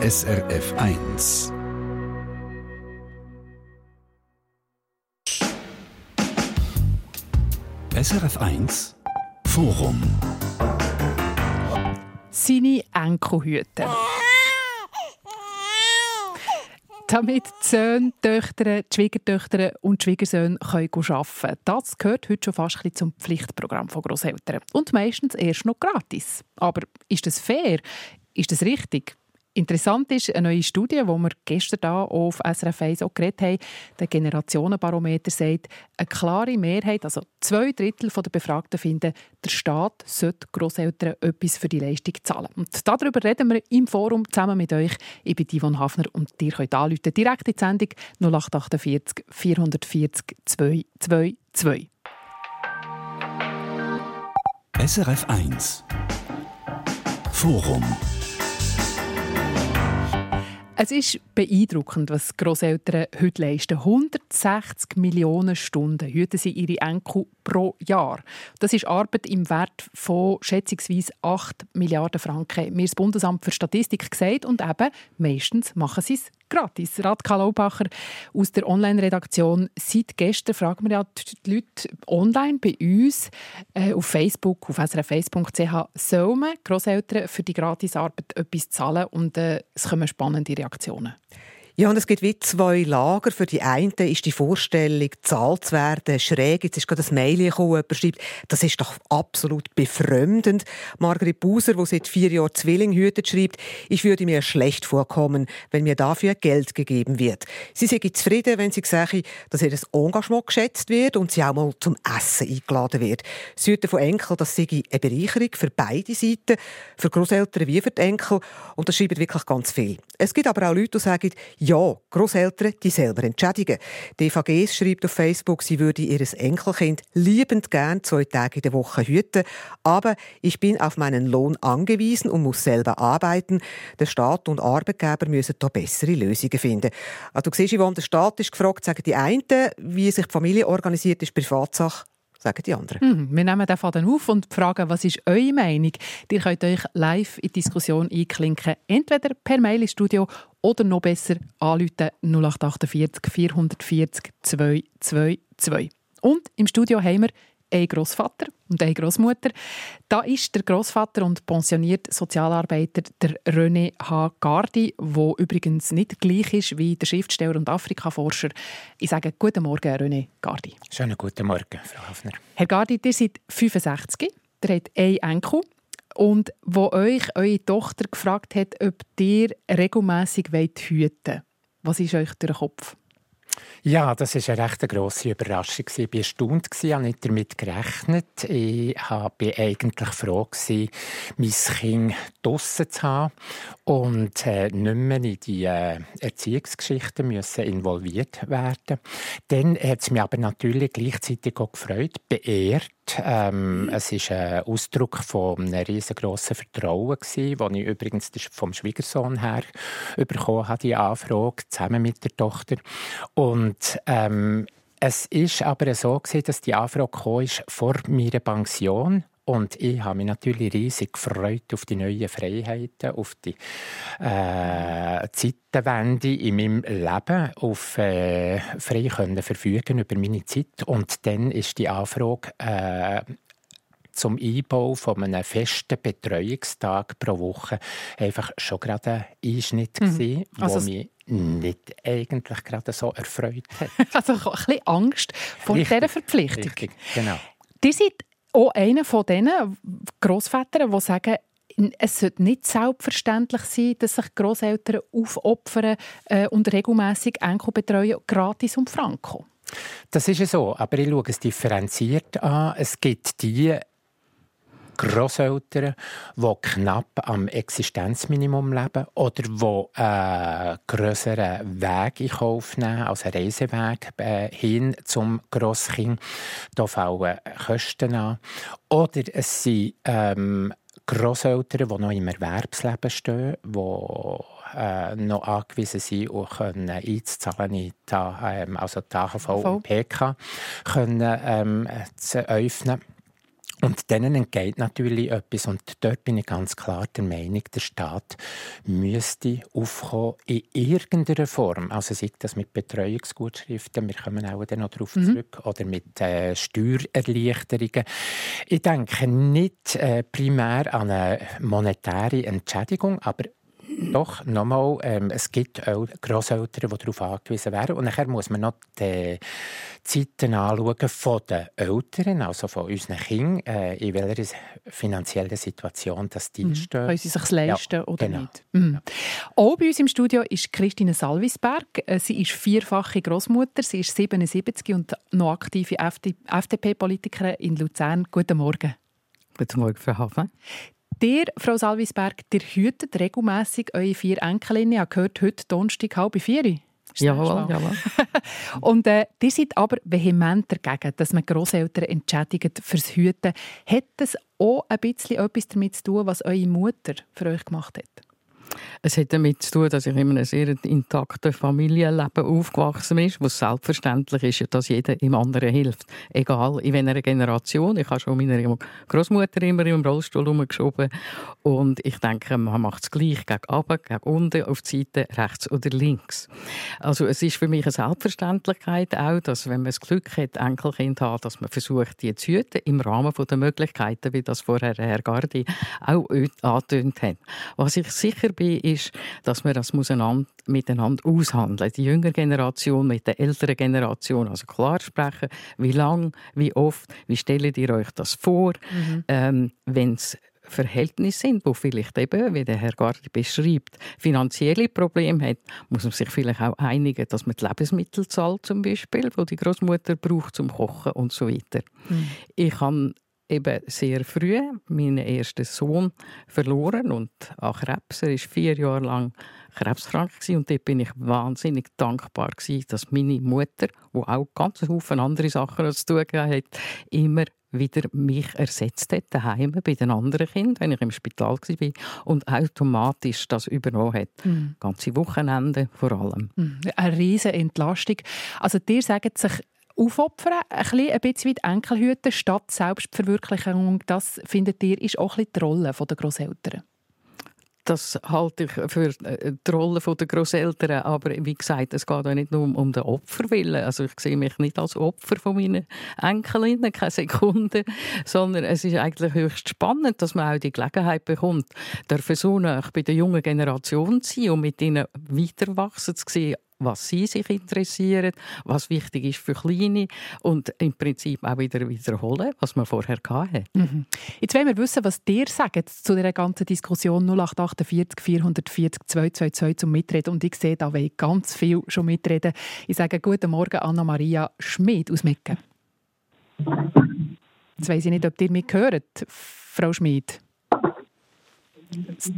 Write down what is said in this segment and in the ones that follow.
SRF 1. SRF 1 Forum. Seine Enkelhüte. Damit die Söhne, Töchter, Schwiegertöchter und Schwiegersöhne können arbeiten können. Das gehört heute schon fast zum Pflichtprogramm von Grosseltern. Und meistens erst noch gratis. Aber ist das fair? Ist das richtig? Interessant ist eine neue Studie, die wir gestern hier auf SRF 1 auch geredet haben. Der Generationenbarometer sagt, eine klare Mehrheit, also zwei Drittel der Befragten finden, der Staat sollte Grosseltern etwas für die Leistung zahlen. Und darüber reden wir im Forum zusammen mit euch. Ich bin Yvonne Hafner und ihr könnt anrufen. Direkt in die Sendung 0848 440 222. SRF 1 Forum es ist beeindruckend, was Großeltern heute leisten. 160 Millionen Stunden hüten sie ihre Enkel pro Jahr. Das ist Arbeit im Wert von schätzungsweise 8 Milliarden Franken. Mir das Bundesamt für Statistik gesagt und eben meistens machen sie es gratis. Radka Laubacher aus der Online-Redaktion. Seit gestern fragen wir ja die Leute online bei uns äh, auf Facebook, auf srf1.ch, soll man Grosseltern für die Gratisarbeit etwas zahlen? Und äh, es kommen spannende Reaktionen. Ja, und es gibt wie zwei Lager. Für die einen ist die Vorstellung, zahlt zu werden, schräg. Jetzt ist gerade das Mail gekommen, jemand schreibt, das ist doch absolut befremdend. Margret Buser, die seit vier Jahren Zwilling hütet, schreibt, ich würde mir schlecht vorkommen, wenn mir dafür Geld gegeben wird. Sie sei zufrieden, wenn sie sage, dass ihr Engagement geschätzt wird und sie auch mal zum Essen eingeladen wird. Sie hüten von Enkel, das sei eine Bereicherung für beide Seiten, für Großeltern wie für die Enkel. Und das schreiben wirklich ganz viel. Es gibt aber auch Leute, die sagen, ja, Großeltern, die selber entschädigen. Die EVGs schreibt auf Facebook, sie würde ihr Enkelkind liebend gern zwei Tage in der Woche hüten, aber ich bin auf meinen Lohn angewiesen und muss selber arbeiten. Der Staat und Arbeitgeber müssen da bessere Lösungen finden. Also, du siehst, Yvonne, der Staat ist gefragt, sagen die einen, wie sich die Familie organisiert, ist Privatsache sagen die anderen. Mhm, wir nehmen den Faden auf und fragen, was ist eure Meinung? Ihr könnt euch live in die Diskussion einklinken, entweder per Mail ins Studio oder noch besser anrufen 0848 440 222. Und im Studio haben wir ein Großvater und eine Großmutter. Da ist der Großvater und pensionierte Sozialarbeiter der René H. Gardi, wo übrigens nicht gleich ist wie der Schriftsteller und Afrikaforscher. Ich sage guten Morgen, René Gardi. Schönen guten Morgen, Frau Hafner. Herr Gardi, ihr seid 65, ihr habt einen Enkel und wo euch eure Tochter gefragt hat, ob ihr regelmäßig hüten wollt. Was ist euch durch den Kopf? Ja, das war eine recht grosse Überraschung. Ich war erstaunt, ich habe nicht damit gerechnet. Ich war eigentlich froh, mein Kind draussen zu haben und äh, nicht mehr in die äh, Erziehungsgeschichten müssen involviert werden Dann hat es mich aber natürlich gleichzeitig auch gefreut, beehrt, ähm, es war ein Ausdruck von einem riesengroßen Vertrauen, das ich übrigens vom Schwiegersohn her bekommen habe, die Anfrage, zusammen mit der Tochter. Und ähm, es ist aber so dass die Anfrage ist vor meiner Pension und ich habe mich natürlich riesig gefreut auf die neuen Freiheiten, auf die äh, Zeitenwende in meinem Leben, auf äh, frei können verfügen über meine Zeit. Und dann ist die Anfrage äh, zum Einbau von einem festen Betreuungstag pro Woche einfach schon gerade ein Einschnitt mhm. gewesen, also mich nicht eigentlich gerade so erfreut hat. Also ein bisschen Angst vor richtig, dieser Verpflichtung. Richtig, genau. Die sind auch einer von diesen Grossvätern, die sagen, es sollte nicht selbstverständlich sein, dass sich Großeltern aufopfern äh, und regelmäßig Enkel betreuen, gratis und franco. Das ist so, aber ich schaue es differenziert an. Es gibt die Grosseltern, die knapp am Existenzminimum leben oder die einen äh, grösseren Weg in Kauf nehmen, also einen Reiseweg äh, hin zum Grosskind. Da fallen Kosten an. Oder es sind ähm, Grosseltern, die noch im Erwerbsleben stehen, die äh, noch angewiesen sind und können einzuzahlen in die, ähm, also die AHV und PK können, ähm, zu öffnen. Und denen entgeht natürlich etwas. Und dort bin ich ganz klar der Meinung, der Staat müsste aufkommen in irgendeiner Form. Also sei das mit Betreuungsgutschriften, wir kommen auch dann noch darauf mhm. zurück, oder mit äh, Steuererleichterungen. Ich denke nicht äh, primär an eine monetäre Entschädigung, aber doch, nochmal, ähm, es gibt auch Grosseltern, die darauf angewiesen wären. Und nachher muss man noch die Zeiten anschauen von den Eltern, also von unseren Kindern, äh, in welcher finanziellen Situation das die mhm. stehen. Können sie sich leisten ja, oder genau. nicht? Mhm. Auch bei uns im Studio ist Christine Salvisberg. Äh, sie ist vierfache Großmutter, sie ist 77 und noch aktive FDP-Politikerin in Luzern. Guten Morgen. Guten Morgen, Frau Hafen. Dir, Frau Salvisberg, ihr hütet regelmässig eure vier Enkelinnen. Ich habe gehört, heute Donnerstag halb vier. Jawohl, jawohl. und äh, ihr seid aber vehement dagegen, dass man Großeltern entschädigt fürs Hüten. Hat das auch ein bisschen etwas damit zu tun, was eure Mutter für euch gemacht hat? Es hat damit zu tun, dass ich in einem sehr intakten Familienleben aufgewachsen bin, wo es selbstverständlich ist, dass jeder im anderen hilft. Egal in welcher Generation. Ich habe schon meiner Großmutter immer im Rollstuhl herumgeschoben. Und ich denke, man macht es gleich gegen oben, gegen unten, auf die Seite, rechts oder links. Also es ist für mich eine Selbstverständlichkeit auch, dass wenn man das Glück hat, Enkelkind hat, dass man versucht, die zu hüten, im Rahmen der Möglichkeiten, wie das vorher Herr Gardi auch angetönt hat. Was ich sicher bin, ist, dass man das miteinander aushandeln Die jüngere Generation mit der älteren Generation, also klar sprechen, wie lang, wie oft, wie stellt ihr euch das vor, mhm. ähm, wenn es Verhältnisse sind, wo vielleicht eben, wie der Herr Gardi beschreibt, finanzielle Probleme hat, muss man sich vielleicht auch einigen, dass man die Lebensmittel zahlt zum Beispiel, wo die Großmutter braucht zum Kochen und so weiter. Mhm. Ich habe eben sehr früh meinen ersten Sohn verloren und an Krebs. Er war vier Jahre lang krebskrank und dort bin ich wahnsinnig dankbar gewesen, dass meine Mutter, die auch ganz viele andere Sachen zu tun hat, immer wieder mich ersetzt hat, daheim bei den anderen Kindern, wenn ich im Spital war und automatisch das übernommen hat. Mhm. Ganze Wochenende vor allem. Mhm. Eine riesige Entlastung. Also dir sagen sich aufopfern, ein, ein bisschen wie die Enkelhüte statt Selbstverwirklichung. Das, findet ihr, ist auch ein bisschen die Rolle der Großeltern? Das halte ich für äh, die Rolle der Großeltern. Aber wie gesagt, es geht auch nicht nur um, den Opferwillen. Also ich sehe mich nicht als Opfer von meinen Enkelinnen, keine Sekunde, sondern es ist eigentlich höchst spannend, dass man auch die Gelegenheit bekommt, der so bei der jungen Generation zu sein und mit ihnen weiterwachsen zu sehen, was sie sich interessieren, was wichtig ist für Kleine und im Prinzip auch wieder wiederholen, was man vorher hatte. Mhm. Jetzt wollen wir wissen, was dir sagt zu dieser ganzen Diskussion 0848 440 222 zum Mitreden und ich sehe, da will ganz viel schon mitreden. Ich sage guten Morgen Anna-Maria Schmid aus Mecken. Jetzt weiss ich nicht, ob ihr mich hört, Frau Schmid. Es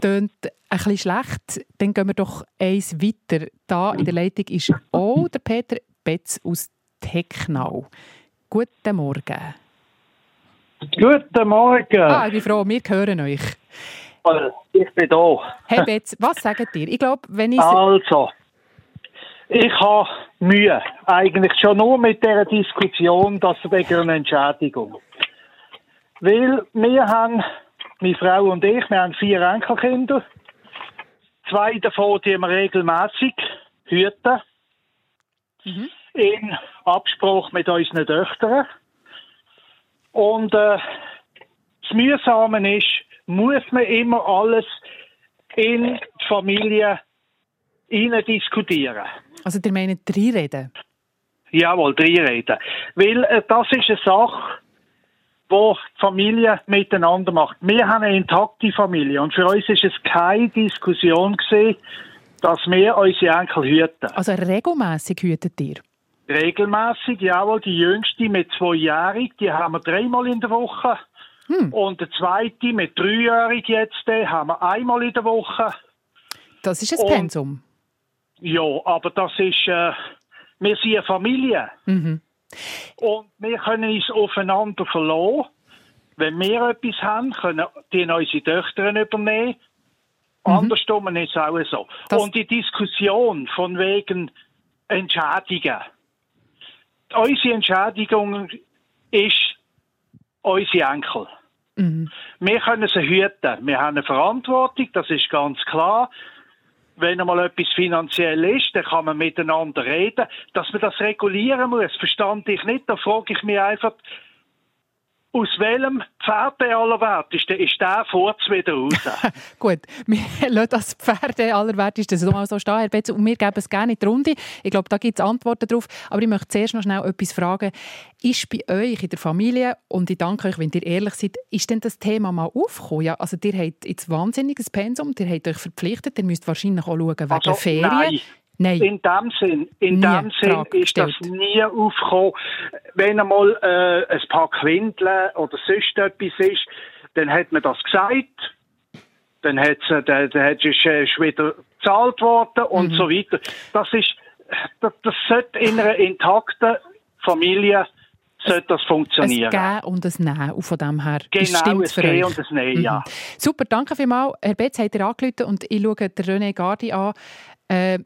tönt ein bisschen schlecht. Dann gehen wir doch eins weiter. Da in der Leitung ist auch der Peter Betz aus Technau. Guten Morgen. Guten Morgen. Ah, ich bin froh, wir hören euch. Ich bin da. Hey Betz, was sagt ihr? Ich glaube, wenn ich... Also, ich habe Mühe. Eigentlich schon nur mit dieser Diskussion, dass wegen einer Entschädigung. Weil wir haben meine Frau und ich, wir haben vier Enkelkinder. Zwei davon, die wir regelmäßig hüten. Mhm. In Abspruch mit unseren Töchtern. Und äh, das Mühsame ist, muss man immer alles in die Familie diskutieren. Also, ihr meint drei reden? Jawohl, drei reden. Weil äh, das ist eine Sache, wo Familie miteinander macht. Wir haben eine intakte Familie und für uns ist es keine Diskussion gewesen, dass wir unsere Enkel hüten. Also regelmäßig hütet ihr? Regelmäßig, jawohl. Die jüngste mit zweijährig, die haben wir dreimal in der Woche. Hm. Und die zweite mit dreijährig jetzt, die haben wir einmal in der Woche. Das ist ein Pensum. Ja, aber das ist, äh, wir sind eine Familie. Mhm. Und wir können uns aufeinander verlassen. Wenn wir etwas haben, können die unsere Töchter übernehmen. Mhm. Andersrum ist es auch so. Das und die Diskussion von wegen Entschädigungen. Unsere Entschädigung ist unsere Enkel. Mhm. Wir können sie hüten. Wir haben eine Verantwortung, das ist ganz klar. Wenn einmal etwas finanziell ist, dann kann man miteinander reden. Dass man das regulieren muss, verstand ich nicht. Da frage ich mich einfach, aus welchem Pferd der Allerwerteste ist der Furz wieder raus? Gut, wir lassen das Pferd der Allerwerteste so mal so stehen, Herr Betz, und wir geben es gerne in die Runde. Ich glaube, da gibt es Antworten drauf. Aber ich möchte zuerst noch schnell etwas fragen. Ist bei euch in der Familie, und ich danke euch, wenn ihr ehrlich seid, ist denn das Thema mal aufgekommen? Ja, also ihr habt jetzt wahnsinniges Pensum, ihr habt euch verpflichtet, ihr müsst wahrscheinlich auch schauen wegen also, Ferien. Nein. Nein. In dem Sinn, in dem Sinn ist das nie aufgekommen. Wenn einmal äh, ein paar Quinteln oder sonst etwas ist, dann hat man das gesagt. Dann hat es, dann, dann hat es äh, wieder gezahlt worden und mhm. so weiter. Das ist, das, das sollte in einer intakten Familie sollte das funktionieren. Ein Gehen und ein Nehmen. von dem her genau, stimmt für Gehen und ein Nehmen, mhm. ja. Super, danke vielmals. Herr Betz hat ihr angerufen und ich schaue den René Gardi an. Äh,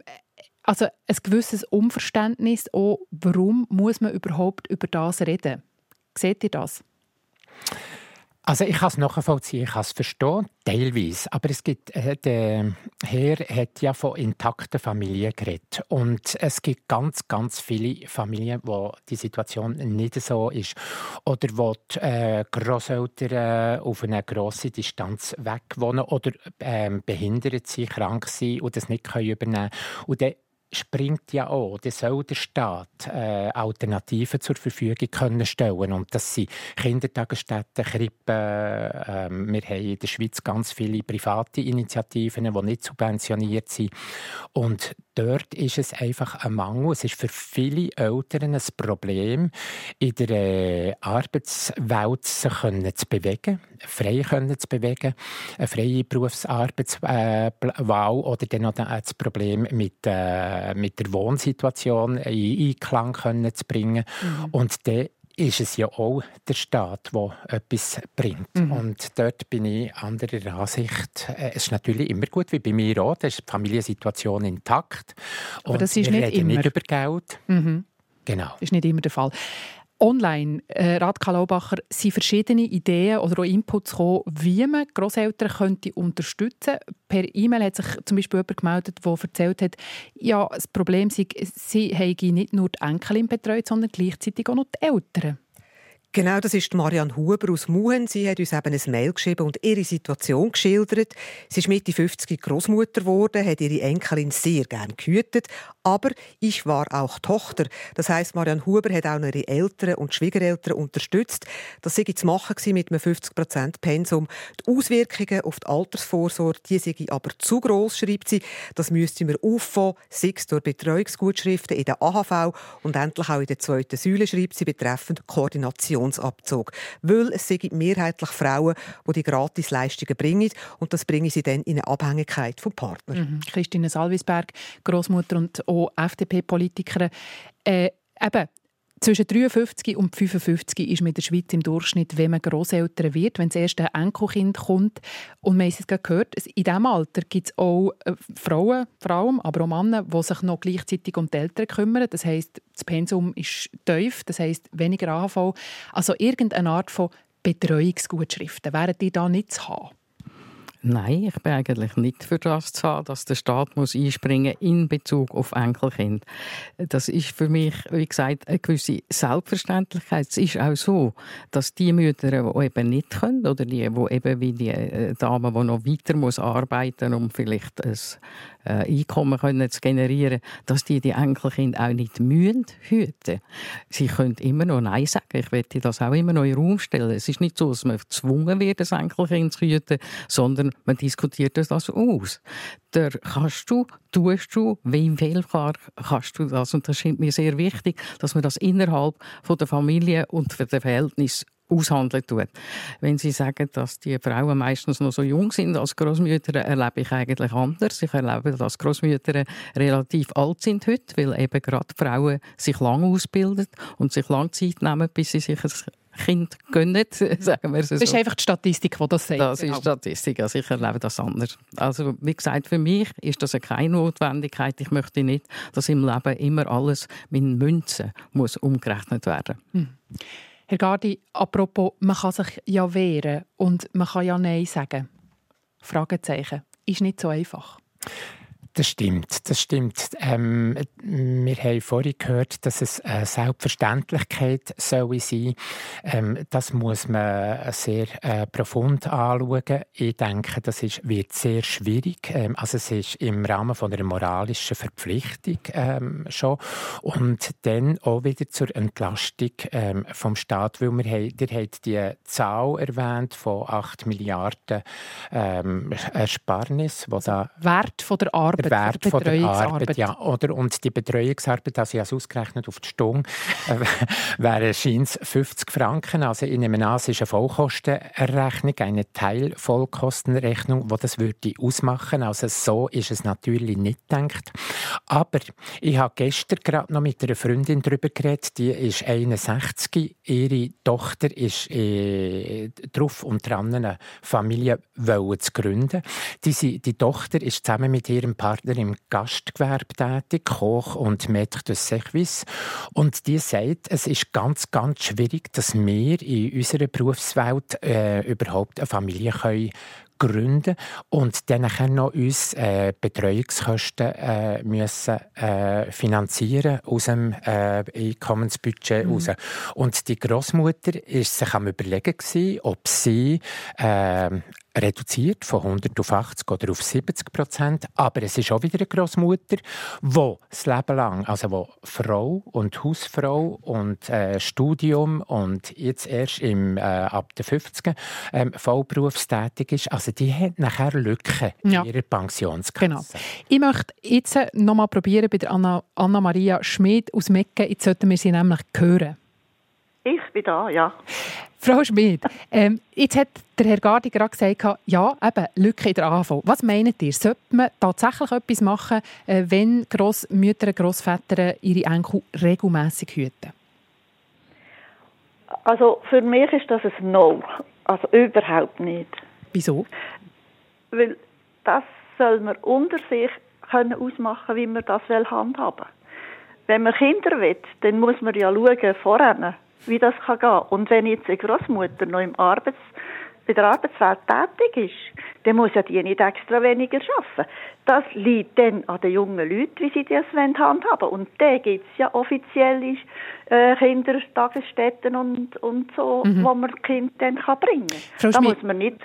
also ein gewisses Unverständnis auch, warum muss man überhaupt über das reden? Seht ihr das? Also ich kann es nachvollziehen, ich kann es verstehen, teilweise. Aber es gibt, äh, der Herr hat ja von intakten Familien geredet. Und es gibt ganz, ganz viele Familien, wo die Situation nicht so ist. Oder wo die äh, Grosseltern auf eine grosse Distanz weg wohnen oder äh, behindert sind, krank sind und das nicht können übernehmen können. Springt ja auch, dann soll der Staat äh, Alternativen zur Verfügung können stellen und das sind Kindertagesstätten, Krippen. Äh, wir haben in der Schweiz ganz viele private Initiativen, die nicht subventioniert sind. Und dort ist es einfach ein Mangel. Es ist für viele Eltern ein Problem, in der äh, Arbeitswelt sich können zu bewegen, frei können zu bewegen, eine freie Berufsarbeitswahl oder dann noch das Problem mit äh, äh, mit der Wohnsituation in Einklang können zu bringen. Mhm. Und dann ist es ja auch der Staat, der etwas bringt. Mhm. Und dort bin ich anderer Ansicht. Äh, es ist natürlich immer gut, wie bei mir auch, da ist die Familiensituation intakt. Aber das ist nicht immer. nicht über Geld. Mhm. Genau. Das ist nicht immer der Fall. Online, äh, Radka Laubacher, sind verschiedene Ideen oder auch Inputs gekommen, wie man Großeltern könnte unterstützen könnte. Per E-Mail hat sich zum Beispiel jemand gemeldet, der erzählt hat, ja, das Problem sei, sie hätten nicht nur die Enkelin betreut, sondern gleichzeitig auch noch die Eltern. Genau, das ist Marianne Huber aus Muhen. Sie hat uns eben ein Mail geschrieben und ihre Situation geschildert. Sie ist Mitte 50 Großmutter geworden, hat ihre Enkelin sehr gern gehütet, aber ich war auch Tochter. Das heißt, Marianne Huber hat auch ihre Eltern und Schwiegereltern unterstützt. Das sei zu machen mit einem 50% Pensum. Die Auswirkungen auf die Altersvorsorge, die seien aber zu gross, schreibt sie. Das müsste man auffangen, sei es durch Betreuungsgutschriften in der AHV und endlich auch in der zweiten Säule, schreibt sie, betreffend Koordination Pensionsabzug. Weil es sind mehrheitlich Frauen, die die Gratisleistungen bringen und das bringen sie dann in eine Abhängigkeit vom Partner. Mhm. Christine Salvisberg, Großmutter und auch FDP-Politikerin. Äh, eben, zwischen 53 und 55 ist man in der Schweiz im Durchschnitt, wenn man Großeltern wird, wenn das erste Enkelkind kommt. Und haben es gehört, in diesem Alter gibt es auch äh, Frauen, Frauen, aber auch Männer, die sich noch gleichzeitig um die Eltern kümmern. Das heisst, das Pensum ist tief, das heisst weniger AHV. Also irgendeine Art von Betreuungsgutschriften wären die da nicht zu haben. Nein, ich bin eigentlich nicht für das zu haben, dass der Staat muss einspringen in Bezug auf Enkelkind. Das ist für mich, wie gesagt, eine gewisse Selbstverständlichkeit. Es ist auch so, dass die Mütter, die eben nicht können, oder die, die eben wie die äh, Dame, die noch weiter muss arbeiten, um vielleicht ein Einkommen können zu generieren, dass die die Enkelkinder auch nicht mühen hüten. Sie können immer noch Nein sagen. Ich werde das auch immer noch in den Raum stellen. Es ist nicht so, dass man gezwungen wird, das Enkelkind zu hüten, sondern man diskutiert das aus. Da kannst du, tust du, wie viel kannst du das? Und das scheint mir sehr wichtig, dass man das innerhalb von der Familie und der Verhältnis aushandeln tut. Wenn Sie sagen, dass die Frauen meistens noch so jung sind als Großmütter, erlebe ich eigentlich anders. Ich erlebe, dass Großmütter relativ alt sind heute, weil eben gerade Frauen sich lang ausbilden und sich lang Zeit nehmen, bis sie sich ein Kind gönnen, sagen wir so. Das ist einfach die Statistik, die das sagt. Das ist genau. Statistik, also ich erlebe das anders. Also wie gesagt, für mich ist das keine Notwendigkeit. Ich möchte nicht, dass im Leben immer alles mit Münzen muss umgerechnet werden hm. Herr Gardi, apropos, man kann sich ja wehren und man kann ja Nein sagen. Fragezeichen. Ist nicht so einfach. Das stimmt, das stimmt. Ähm, wir haben vorhin gehört, dass es eine Selbstverständlichkeit soll sein ähm, Das muss man sehr äh, profund anschauen. Ich denke, das ist, wird sehr schwierig. Ähm, also es ist im Rahmen von einer moralischen Verpflichtung ähm, schon. Und dann auch wieder zur Entlastung ähm, vom Staat, weil wir haben, ihr habt die Zahl erwähnt von 8 Milliarden ähm, Ersparnis. Wo da Wert von der Arbeit der Wert von der Arbeit, ja, oder? Und die Betreuungsarbeit, also ich habe es ausgerechnet auf die Stunde, äh, wäre scheint 50 Franken. Also ich nehme an, es ist eine Vollkostenerrechnung, eine Teilvollkostenrechnung, die das würde ausmachen. Also so ist es natürlich nicht gedacht. Aber ich habe gestern gerade noch mit einer Freundin darüber geredet, die ist 61, ihre Tochter ist äh, drauf und dran, eine Familie zu gründen. Die, die Tochter ist zusammen mit ihrem Partner Partner im Gastgewerbe tätig, Koch und Maître de Service. Und die sagt, es ist ganz, ganz schwierig, dass wir in unserer Berufswelt äh, überhaupt eine Familie können gründen und dann noch uns äh, Betreuungskosten äh, müssen äh, finanzieren aus dem äh, Einkommensbudget mhm. raus. Und die Großmutter ist sich am überlegen gewesen, ob sie äh, reduziert von 100 auf 80 oder auf 70 Prozent. Aber es ist auch wieder eine Großmutter, die das Leben lang, also wo Frau und Hausfrau und äh, Studium und jetzt erst im, äh, ab der 50 ähm, vollberufstätig ist. Also die hat nachher Lücken ja. in ihrer Pensionskasse. Genau. Ich möchte jetzt noch mal probieren bei der Anna, Anna Maria Schmid aus Mecken. Jetzt sollten wir sie nämlich hören. Ich bin da, ja. Frau Schmid, ähm, jetzt hat der Herr Gardi gerade gesagt, ja, eben, Lücke in der AV. Was meint ihr? Sollte man tatsächlich etwas machen, äh, wenn Grossmütter und Grossväter ihre Enkel regelmäßig hüten? Also für mich ist das ein No. Also überhaupt nicht. Wieso? Weil das soll man unter sich können ausmachen, wie man das handhaben will. Wenn man Kinder will, dann muss man ja schauen, vorher, wie das kann gehen. Und wenn jetzt eine Großmutter noch im Arbeits bei der Arbeitswelt tätig ist, dann muss ja die nicht extra weniger arbeiten. Das liegt dann an den jungen Leuten, wie sie das handhaben Und da gibt es ja offizielle äh, Kindertagesstätten und, und so, mhm. wo man Kind dann kann bringen kann. Da muss man nicht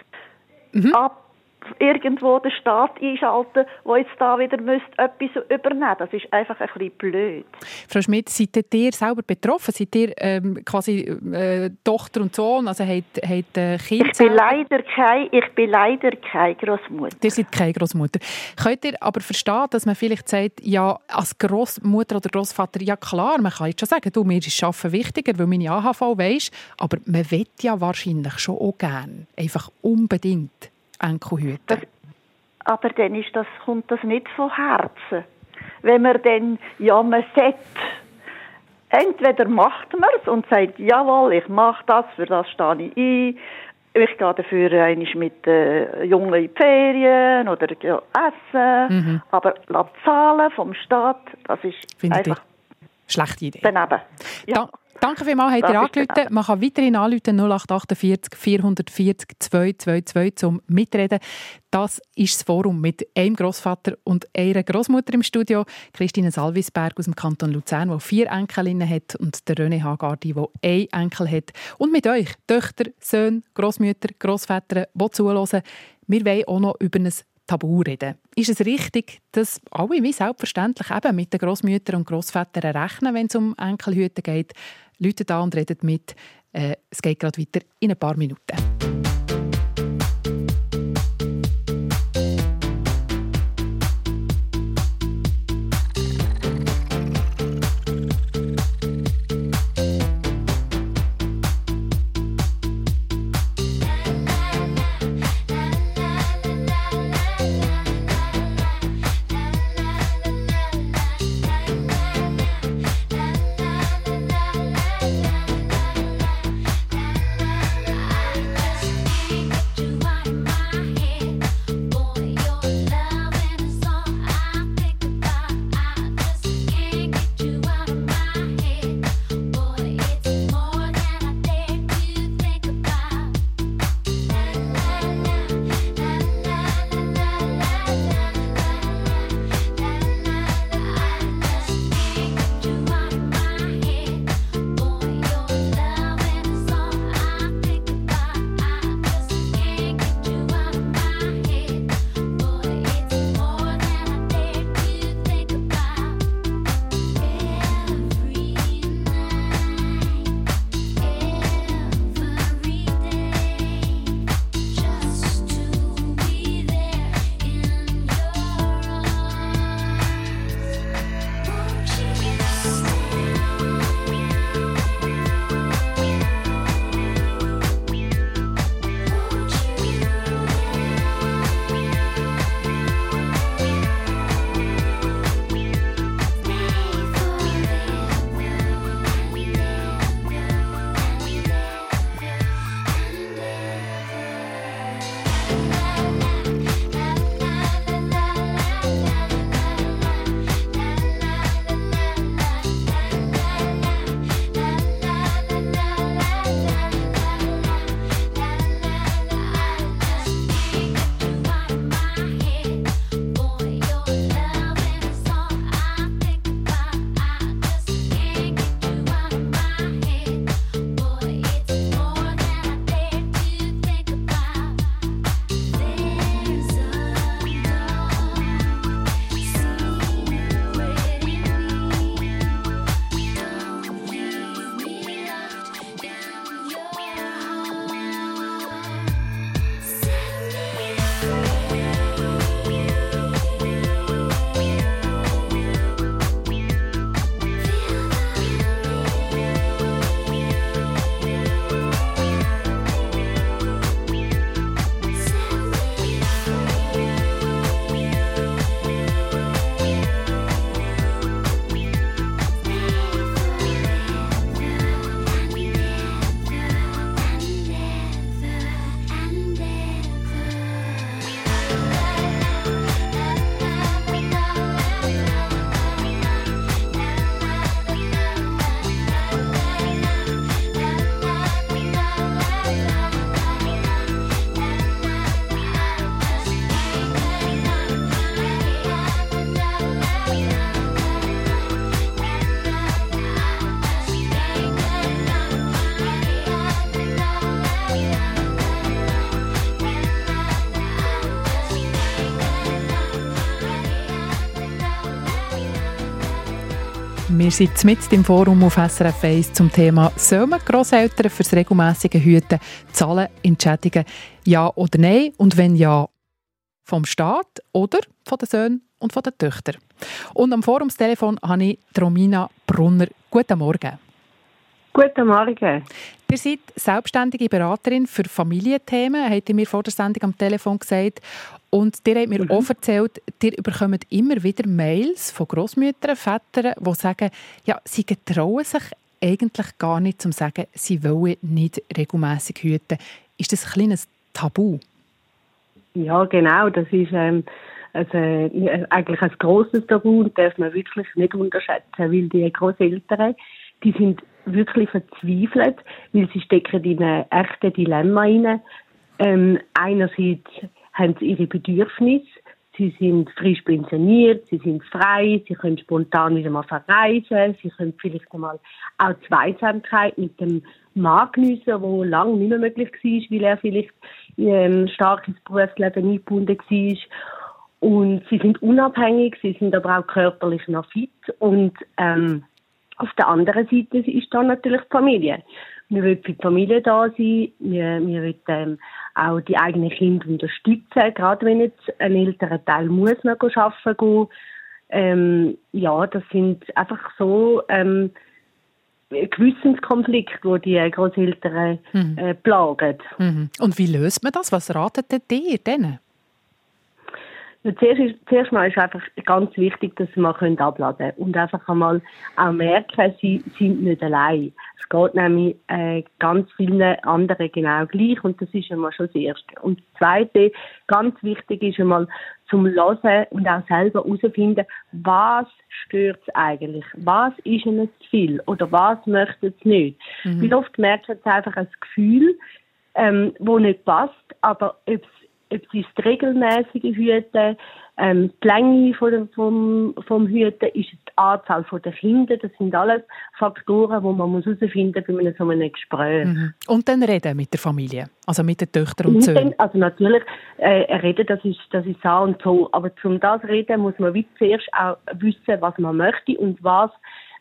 mhm. ab irgendwo den Staat einschalten, der jetzt da wieder müsste etwas übernehmen Das ist einfach ein bisschen blöd. Frau Schmidt, seid ihr selber betroffen? Seid ihr ähm, quasi äh, Tochter und Sohn? Also habt, habt äh, Kinder ich bin, leider kein, ich bin leider keine Großmutter. Ihr seid keine Großmutter. Könnt ihr aber verstehen, dass man vielleicht sagt, ja, als Großmutter oder Großvater, ja klar, man kann jetzt schon sagen, du, mir ist Arbeiten wichtiger, weil meine AHV weisst, aber man will ja wahrscheinlich schon auch gerne, einfach unbedingt Das, aber dann ist das, kommt das nicht von Herzen. Wenn man dann, ja, man sagt, entweder macht man es und sagt, jawohl, ich mache das, für das stehe ich ein, ich gehe dafür einmal mit äh, Jungen in die Ferien oder ja, essen. Mhm. Aber zahlen vom Staat, das ist Findet einfach... Schlechte Idee. Daneben. Ja. Danke vielmals, habt ihr angerufen. Man kann weiterhin anrufen 0848 440 222 zum Mitreden. Das ist das Forum mit einem Großvater und einer Großmutter im Studio. Christine Salvisberg aus dem Kanton Luzern, die vier Enkelinnen hat und der René Hagardi, der einen Enkel hat. Und mit euch, Töchter, Söhne, Großmütter, Großväter, die zuhören. Wir wollen auch noch über ein Tabu reden. Ist es richtig, dass alle wie selbstverständlich eben mit den Großmüttern und Großvätern rechnen, wenn es um Enkelhüte geht? Leute da und redet mit. Äh, es geht gerade weiter in ein paar Minuten. Wir sind mit im Forum auf SRF 1 zum Thema «Sollen Grosseltern fürs regelmäßige Hüten zahlen, entschädigen, ja oder nein? Und wenn ja, vom Staat oder von den Söhnen und von den Töchtern?» Und am Forumstelefon habe ich Romina Brunner. Guten Morgen. Guten Morgen. Ihr seid selbstständige Beraterin für Familienthemen, habt ihr mir vor der Sendung am Telefon gesagt. Und ihr habt mir mhm. auch erzählt, ihr bekommt immer wieder Mails von Großmüttern, Vätern, die sagen, ja, sie getrauen sich eigentlich gar nicht zu sagen, sie wollen nicht regelmäßig hüten. Ist das ein kleines Tabu? Ja, genau. Das ist ähm, also, äh, eigentlich ein grosses Tabu und darf man wirklich nicht unterschätzen, weil die Großeltern, die sind wirklich verzweifelt, weil sie stecken in ein echtes Dilemma rein. Ähm, einerseits haben sie ihre Bedürfnisse, sie sind frisch pensioniert, sie sind frei, sie können spontan wieder mal verreisen, sie können vielleicht einmal auch Zweisamkeit mit dem Mann geniessen, der lange nicht mehr möglich war, weil er vielleicht ähm, stark ins Berufsleben eingebunden war. Und sie sind unabhängig, sie sind aber auch körperlich noch fit und ähm, auf der anderen Seite ist da natürlich die Familie. Wir wollen für die Familie da sein, wir, wir wollen ähm, auch die eigenen Kinder unterstützen, gerade wenn jetzt ein älterer Teil muss noch arbeiten gehen. Ähm, ja, das sind einfach so ähm, Gewissenskonflikte, die die Großeltern mhm. äh, plagen. Mhm. Und wie löst man das? Was ratet ihr denen? Zuerst, ist, zuerst mal ist einfach ganz wichtig, dass sie mal abladen können und einfach einmal auch merken, sie sind nicht allein. Es geht nämlich äh, ganz vielen anderen genau gleich und das ist einmal schon das Erste. Und das Zweite, ganz wichtig ist einmal zum Hören und auch selber herausfinden, was stört es eigentlich? Was ist ihnen zu viel? Oder was möchten sie nicht? Mhm. Weil oft merkt man einfach ein Gefühl, ähm, wo nicht passt, aber ob es ob es ist das regelmäßige Hüten, ähm, die Länge von vom, vom Hüten, ist es die Anzahl der Kinder, das sind alles Faktoren, die man herausfinden muss bei einem so einem Gespräch. Mhm. Und dann reden mit der Familie, also mit den Töchtern und Söhnen? Also natürlich, äh, reden, das ist, das ist so und so, aber zum das reden muss man wie zuerst auch wissen, was man möchte und was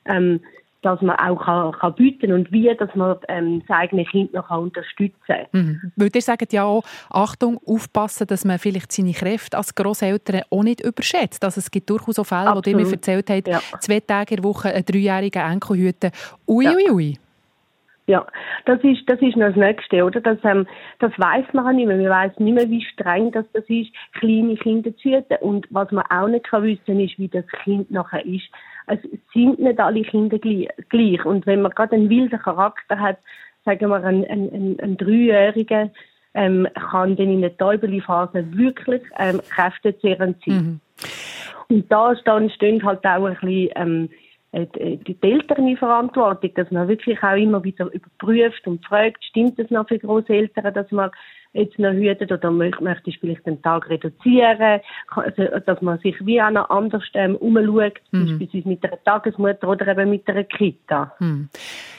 ähm, dass man auch kann, kann bieten und wie, dass man ähm, das eigene Kind noch unterstützen kann. Mhm. Weil ihr sagt ja auch, Achtung, aufpassen, dass man vielleicht seine Kräfte als Grosseltern auch nicht überschätzt. Also es gibt durchaus auch Fälle, Absolut. wo ihr mir erzählt habt, ja. zwei Tage in der Woche einen dreijährigen Enkel hüten. Ui, ja. ui, ui. Ja, das ist, das ist noch das Nächste, oder? Das, ähm, das weiß man auch nicht mehr. Man weiß nicht mehr, wie streng das, das ist, kleine Kinder zu hüten. Und was man auch nicht kann wissen, ist, wie das Kind nachher ist. Es sind nicht alle Kinder gleich. Und wenn man gerade einen wilden Charakter hat, sagen wir, ein, ein, ein, ein Dreijähriger, ähm, kann dann in der Täubeli-Phase wirklich ähm, kräftezehrend sein. Mhm. Und da dann stehen halt auch ein bisschen, ähm, die, die Eltern Verantwortung, dass man wirklich auch immer wieder überprüft und fragt, stimmt es noch für Großeltern, dass man jetzt noch hütet oder möchte ich vielleicht den Tag reduzieren, also, dass man sich wie auch noch anders ähm, umschaut, mhm. beispielsweise mit einer Tagesmutter oder eben mit einer Kita. Mhm.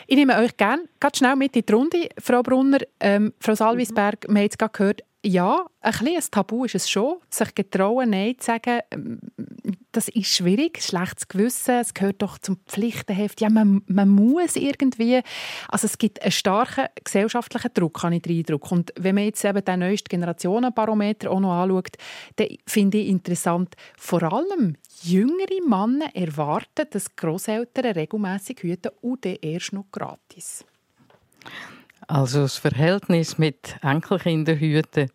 Ich nehme euch gerne ganz schnell mit in die Runde, Frau Brunner. Ähm, Frau Salvisberg, mhm. wir haben jetzt gerade gehört, ja, ein bisschen ein Tabu ist es schon, sich getrauen, Nein zu sagen. Das ist schwierig, schlechtes Gewissen, es gehört doch zum Pflichtenheft. Ja, man, man muss irgendwie, also es gibt einen starken gesellschaftlichen Druck, habe ich den Eindruck. Und wenn man jetzt eben den neuesten Generationenbarometer auch noch anschaut, dann finde ich interessant, vor allem jüngere Männer erwarten, dass Großeltern regelmäßig hüten und dann erst noch gratis. Also das Verhältnis mit Enkelkinderhüten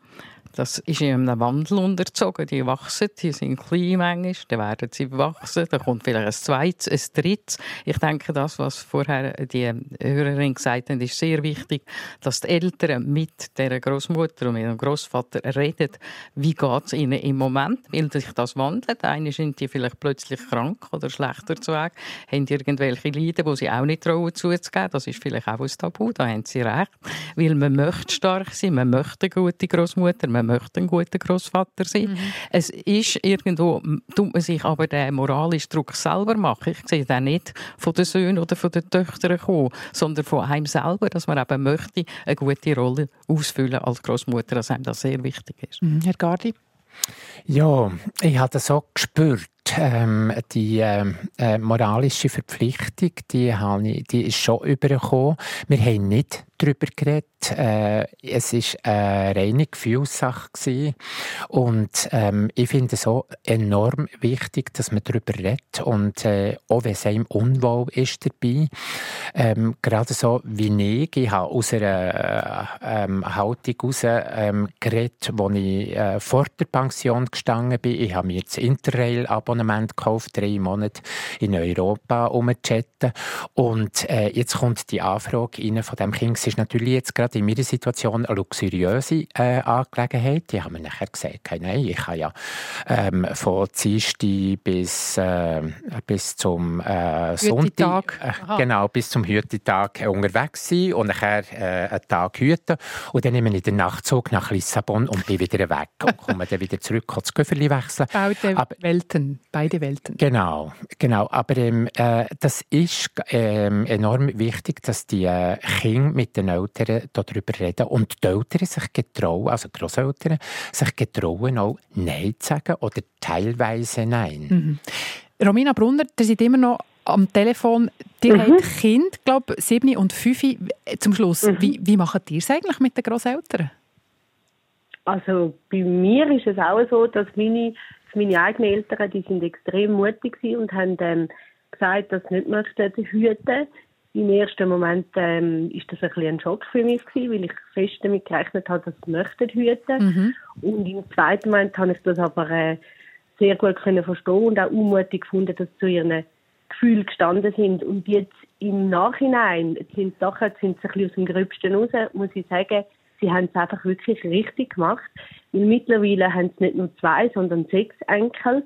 das ist in einem Wandel unterzogen. Die wachsen, die sind klein manchmal, dann werden sie wachsen, dann kommt vielleicht ein zweites, ein drittes. Ich denke, das, was vorher die Hörerin gesagt hat, ist sehr wichtig, dass die Eltern mit der Großmutter und mit dem Großvater reden, wie geht es ihnen im Moment, weil sich das wandelt. Einige sind die vielleicht plötzlich krank oder schlechter zu Weg, haben irgendwelche Leiden, die sie auch nicht trauen zuzugeben. Das ist vielleicht auch ein Tabu, da haben sie recht. Weil man möchte stark sein, man möchte eine gute Großmutter, man möchte ein guter Großvater sein. Mhm. Es ist irgendwo, tut man sich aber den moralischen Druck selber machen. Ich sehe den nicht von den Söhnen oder von den Töchtern kommen, sondern von einem selber, dass man eben möchte, eine gute Rolle ausfüllen als Großmutter, dass einem das sehr wichtig ist. Mhm. Herr Gardi? Ja, ich habe das auch gespürt ähm, die ähm, äh, moralische Verpflichtung, die, ich, die ist schon übergekommen. Wir haben nicht darüber geredet. Äh, es war eine reine Gefühlssache. Und ähm, ich finde es auch enorm wichtig, dass man darüber redet. Und äh, auch wenn es einem unwohl ist dabei, ähm, gerade so wie ich, ich habe aus einer äh, ähm, Haltung heraus ähm, geredet, wo ich äh, vor der Pension gestanden bin. Ich habe mir das Interrail-Abonnement gekauft, drei Monate in Europa umzuchatten. Und äh, jetzt kommt die Anfrage rein von dem Kind, ist natürlich jetzt gerade in meiner Situation eine luxuriöse äh, Angelegenheit. Die haben mir nachher gesagt, nein, ich kann ja ähm, von Dienstag bis, äh, bis zum äh, Sonntag, äh, genau, bis zum Hütetag unterwegs sein und nachher äh, einen Tag hüten. Und dann nehme ich den Nachtzug nach Lissabon und bin wieder weg und komme dann wieder zurück, kann das Göfferli wechseln. Aber, Welten, beide Welten. Genau, genau. Aber ähm, äh, das ist ähm, enorm wichtig, dass die äh, Kinder mit den Eltern darüber reden und die Eltern sich getrauen, also die Grosseltern, sich getrauen, auch Nein zu sagen oder teilweise Nein. Mhm. Romina Brunner, ihr seid immer noch am Telefon. Die mhm. habt Kinder, glaube sieben und fünf. Zum Schluss, mhm. wie, wie macht ihr es eigentlich mit den Grosseltern? Also bei mir ist es auch so, dass meine, meine eigenen Eltern, die sind extrem mutig und haben ähm, gesagt, dass sie nicht möchten hüten im ersten Moment ähm, ist das ein, bisschen ein Schock für mich gewesen, weil ich fest damit gerechnet habe, dass sie möchten hüten. Mhm. Und im zweiten Moment habe ich das aber äh, sehr gut können verstehen und auch unmutig gefunden, dass sie zu ihren Gefühlen gestanden sind. Und jetzt im Nachhinein sind Sachen sind sie ein bisschen aus dem Gröbsten raus, muss ich sagen, sie haben es einfach wirklich richtig gemacht. Weil mittlerweile haben sie nicht nur zwei, sondern sechs Enkel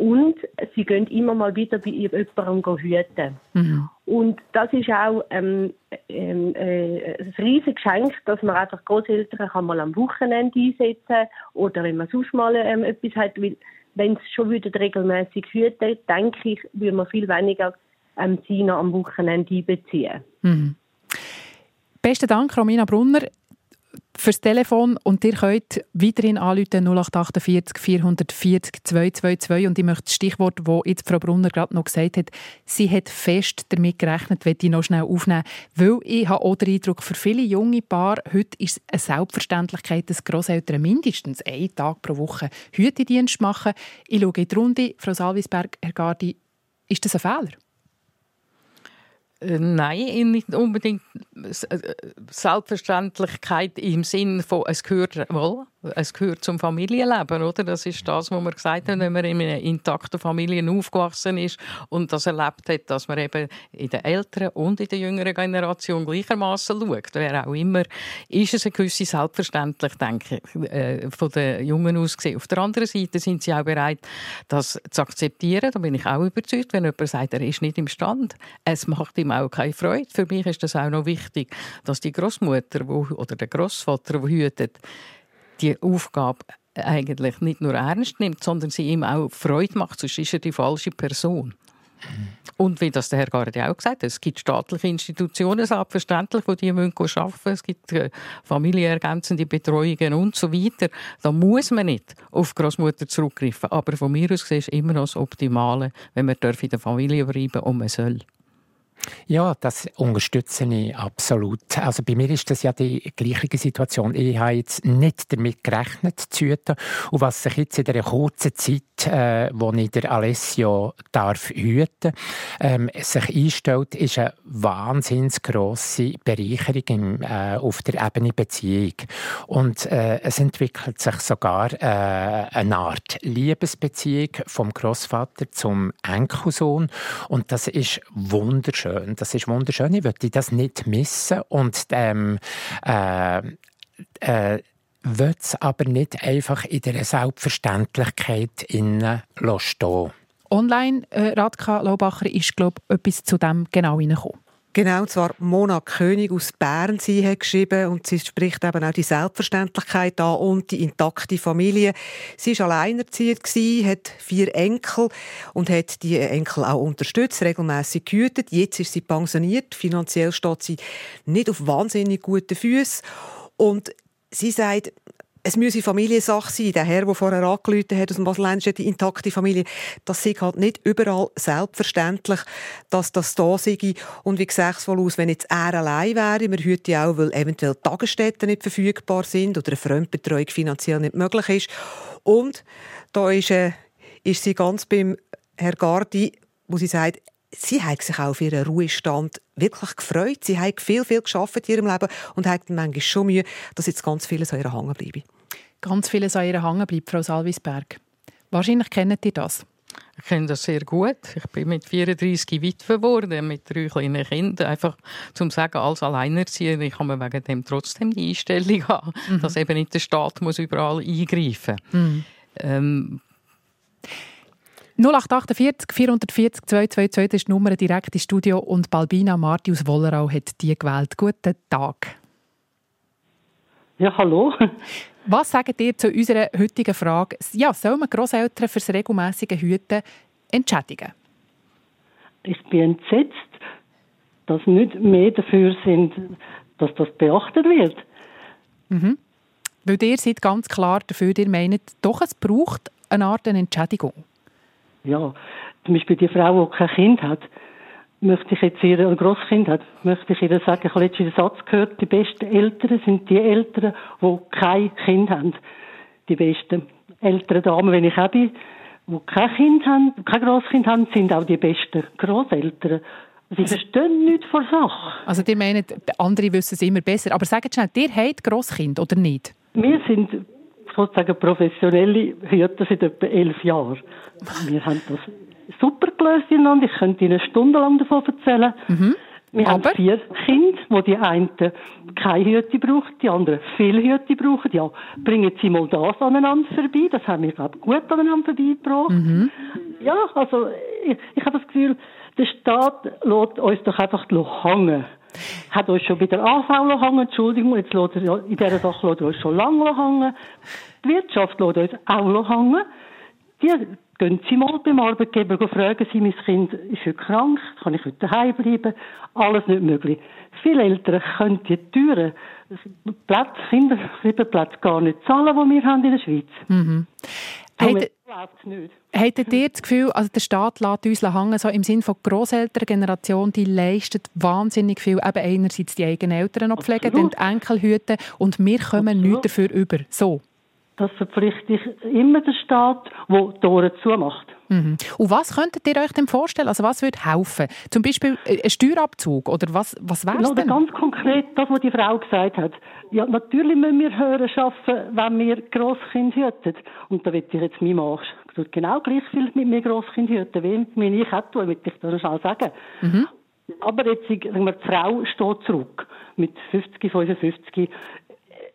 und sie gehen immer mal wieder bei jemandem hüten. Mhm. Und das ist auch ähm, ähm, äh, ein riesiges Geschenk, dass man einfach Großeltern kann mal am Wochenende einsetzen oder wenn man sonst mal ähm, etwas hat, weil wenn es schon wieder regelmäßig hüten, denke ich, würde man viel weniger ähm, sie noch am Wochenende einbeziehen. Mhm. Besten Dank, Romina Brunner fürs Telefon und ihr könnt weiterhin anrufen 0848 440 222 und ich möchte das Stichwort, das jetzt Frau Brunner gerade noch gesagt hat, sie hat fest damit gerechnet, möchte ich noch schnell aufnehmen, weil ich habe auch den Eindruck, für viele junge Paare heute ist es eine Selbstverständlichkeit, dass Grosseltern mindestens einen Tag pro Woche Hütedienst machen. Ich schaue in die Runde, Frau Salvisberg, Herr Gardi, ist das ein Fehler? Äh, nein, nicht unbedingt äh, Selbstverständlichkeit im Sinn von es gehört wohl es gehört zum Familienleben, oder? Das ist das, was man gesagt hat, wenn man in einer intakten Familie aufgewachsen ist und das erlebt hat, dass man eben in der älteren und in der jüngeren Generation gleichermaßen schaut. Wer auch immer, ist es eine gewisse Selbstverständlich, denke ich, äh, von den Jungen aus gesehen. Auf der anderen Seite sind sie auch bereit, das zu akzeptieren. Da bin ich auch überzeugt, wenn jemand sagt, er ist nicht imstand. Es macht ihm auch keine Freude. Für mich ist das auch noch wichtig, dass die Großmutter oder der Großvater, der hütet, die Aufgabe eigentlich nicht nur ernst nimmt, sondern sie ihm auch Freude macht, sonst ist er die falsche Person. Und wie das der Herr Gardi auch gesagt hat, es gibt staatliche Institutionen, selbstverständlich, die die arbeiten müssen. Es gibt äh, familienergänzende Betreuungen und so weiter. Da muss man nicht auf Großmutter zurückgreifen. Aber von mir aus gesehen ist immer noch das Optimale, wenn man in der Familie bleiben und man soll. Ja, das unterstütze ich absolut. Also bei mir ist das ja die gleiche Situation. Ich habe jetzt nicht damit gerechnet zu hüten. Und was sich jetzt in der kurzen Zeit, äh, wo ich der Alessio darf hüten, ähm, sich einstellt, ist eine wahnsinnig grosse Bereicherung im, äh, auf der Ebene Beziehung. Und äh, es entwickelt sich sogar äh, eine Art Liebesbeziehung vom Großvater zum Enkelsohn. Und das ist wunderschön wunderschön. Das ist wunderschön. Ich würde das nicht missen und ähm, äh, äh, will es aber nicht einfach in der Selbstverständlichkeit innen stehen. Online, äh, Radka Laubacher, ist, glaube ich, etwas zu dem genau hineingekommen. Genau, und zwar Mona König aus Bern. Sie hat geschrieben und sie spricht eben auch die Selbstverständlichkeit an und die intakte Familie. Sie war alleinerziehend, hat vier Enkel und hat die Enkel auch unterstützt, regelmäßig gehütet. Jetzt ist sie pensioniert. Finanziell steht sie nicht auf wahnsinnig guten Füßen. Und sie sagt, es müsse Familiensache sein. Der Herr, der vorher angerufen hat aus dem Baselänischen, die intakte Familie, das sei halt nicht überall selbstverständlich, dass das da sei. Und wie sieht es wohl aus, wenn jetzt er allein wäre? Hört ja auch, weil eventuell Tagesstätten nicht verfügbar sind oder eine Fremdbetreuung finanziell nicht möglich ist. Und da ist, äh, ist sie ganz beim Herr Gardi, wo sie sagt, sie hat sich auch auf ihren Ruhestand wirklich gefreut. Sie hat viel, viel geschafft in ihrem Leben und hat manchmal schon Mühe, dass jetzt ganz vieles an ihr hängen bleibt. Ganz vieles an ihr hängen bleibt, Frau Salvisberg. Wahrscheinlich kennt ihr das. Ich kenne das sehr gut. Ich bin mit 34 Witwe geworden, mit drei kleinen Kindern. Einfach zum sagen, als Alleinerzieher, ich kann mir wegen dem trotzdem die Einstellung haben, mhm. dass eben nicht der Staat muss überall eingreifen muss. Mhm. Ähm, 0848 440 222 ist die Nummer direkt ins Studio und Balbina Marti aus Wollerau hat die gewählt. Guten Tag. Ja, hallo. Was sagt ihr zu unserer heutigen Frage? Ja, soll man Großeltern fürs regelmäßige Hüten entschädigen? Ich bin entsetzt, dass nicht mehr dafür sind, dass das beachtet wird. Mhm. Weil ihr seid ganz klar dafür, ihr meint, doch es braucht eine Art Entschädigung ja, zum Beispiel die Frau, die kein Kind hat, möchte ich jetzt ihr, ein Grosskind hat, möchte ich ihr sagen, ich habe letztens den Satz gehört, die besten Eltern sind die Eltern, die kein Kind haben. Die besten älteren Damen, wenn ich auch bin, die kein Kind haben, kein Grosskind haben, sind auch die besten Grosseltern. Sie also, verstehen nichts von Sache. Also die meinen, andere wissen es immer besser. Aber sagt schnell, ihr habt Grosskind oder nicht? Wir sind sozusagen professionelle Hüter seit etwa elf Jahren. Wir haben das super gelöst ineinander. Ich könnte Ihnen stundenlang davon erzählen. Mhm. Wir Aber? haben vier Kinder, wo die einen keine Hüte brauchen, die anderen viele Hüte brauchen. Ja, bringen Sie mal das aneinander vorbei. Das haben wir, glaube ich, gut aneinander vorbeigebracht. Mhm. Ja, also ich, ich habe das Gefühl, der Staat lässt uns doch einfach hängen hat uns schon bei der AV hängen, Entschuldigung, jetzt lässt er, in dieser Sache lässt er uns schon lange hängen. Die Wirtschaft lässt uns auch hängen. Die gehen Sie mal beim Arbeitgeber fragen Sie, mein Kind ist heute krank, kann ich heute daheim bleiben? Alles nicht möglich. Viele Eltern können die Türen, Plätze, Kinderkrippenplätze gar nicht zahlen, die wir haben in der Schweiz. Mhm. Hättet ihr das Gefühl, also der Staat lässt uns hängen, so im Sinne von Grosselterngeneration, die leistet wahnsinnig viel, eben einerseits die eigenen Eltern noch pflegen, dann die Enkel hüten und wir kommen Absolut. nichts dafür über. So. Das verpflichtet immer der Staat, der die Tore zumacht. Mhm. Und was könntet ihr euch denn vorstellen? Also was würde helfen? Zum Beispiel äh, ein Steuerabzug oder was, was wäre es denn? Ganz konkret, das, was die Frau gesagt hat. Ja, natürlich müssen wir höher arbeiten, wenn wir Grosskind hüten. Und da wird ich jetzt mein Mann tut genau gleich viel mit mir Grosskind hüten, wie wenn ich tue, möchte ich das schnell sagen. Mhm. Aber jetzt, sagen wir, die Frau steht zurück mit 50, 55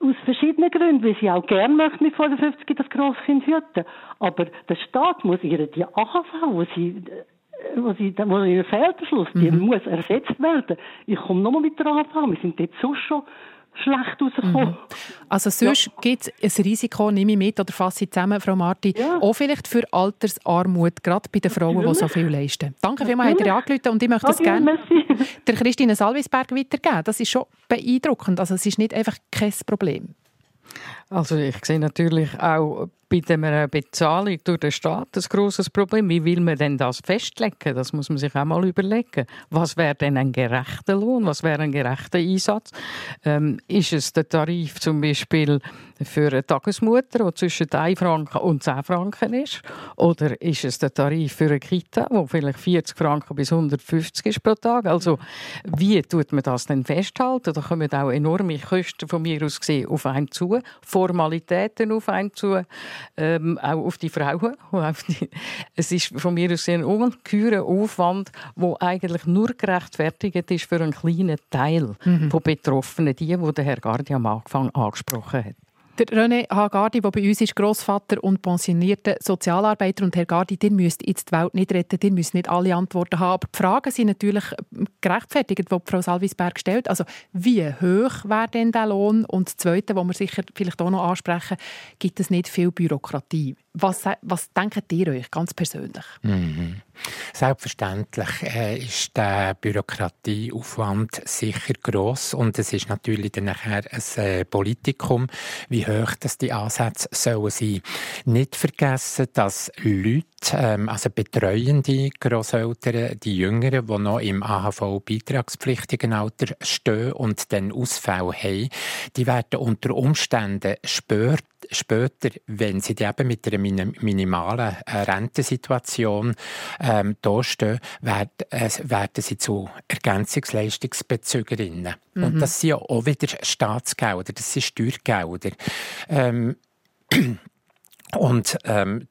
aus verschiedenen Gründen, weil sie auch gerne möchte mit 55 das Grosskind hüten. Aber der Staat muss ihr die AHV, wo sie wo sie, wo ihr fehlt Schluss, die mhm. muss ersetzt werden. Ich komme nochmal mit der AHV, wir sind jetzt so schon schlecht rausgekommen. Mhm. Also sonst ja. gibt es ein Risiko, nehme ich mit oder fasse ich zusammen, Frau Marti, ja. auch vielleicht für Altersarmut, gerade bei den Frauen, Natürlich. die so viel leisten. Danke vielmals, habt ihr angerufen und ich möchte das gerne der Christine Salvisberg weitergeben. Das ist schon beeindruckend. Also es ist nicht einfach kein Problem. Also ich sehe natürlich auch bei der Bezahlung durch den Staat ein grosses Problem. Wie will man denn das festlegen? Das muss man sich auch mal überlegen. Was wäre denn ein gerechter Lohn? Was wäre ein gerechter Einsatz? Ähm, ist es der Tarif zum Beispiel für eine Tagesmutter, der zwischen 1 Franken und 10 Franken ist? Oder ist es der Tarif für eine Kita, wo vielleicht 40 Franken bis 150 ist pro Tag? Also wie tut man das denn festhalten? Da kommen auch enorme Kosten von mir aus gesehen auf einen zu, Formalitäten auf einen zu ähm, auch auf die Frauen. Auf die, es ist von mir aus ein ungeheurer Aufwand, der eigentlich nur gerechtfertigt ist für einen kleinen Teil mhm. von Betroffenen, die, die der Herr Gardi am Anfang angesprochen hat. Der René Hagardi, der bei uns ist, Grossvater und pensionierter Sozialarbeiter. Und Herr Gardi, ihr müsst jetzt die Welt nicht retten, ihr müsst nicht alle Antworten haben. Aber die Fragen sind natürlich gerechtfertigt, die Frau Salvisberg stellt. Also wie hoch wäre denn der Lohn? Und das Zweite, was wir sicher vielleicht auch noch ansprechen, gibt es nicht viel Bürokratie Was, was denkt ihr euch ganz persönlich? Mhm. Selbstverständlich äh, ist der Bürokratieaufwand sicher groß und es ist natürlich dann nachher ein äh, Politikum, wie hoch das die Ansätze sollen sein. Nicht vergessen, dass Leute, ähm, also betreuende Grosseltern, die Jüngeren, die noch im AHV-beitragspflichtigen Alter stehen und dann Ausfälle haben, die werden unter Umständen spürt später, wenn sie eben mit einer minimalen äh, Rentensituation ähm, dastehen, werden, äh, werden sie zu Ergänzungsleistungsbezügerinnen. Mhm. Und das sind ja auch wieder Staatsgelder, das sind Steuergelder. Ähm, und ähm,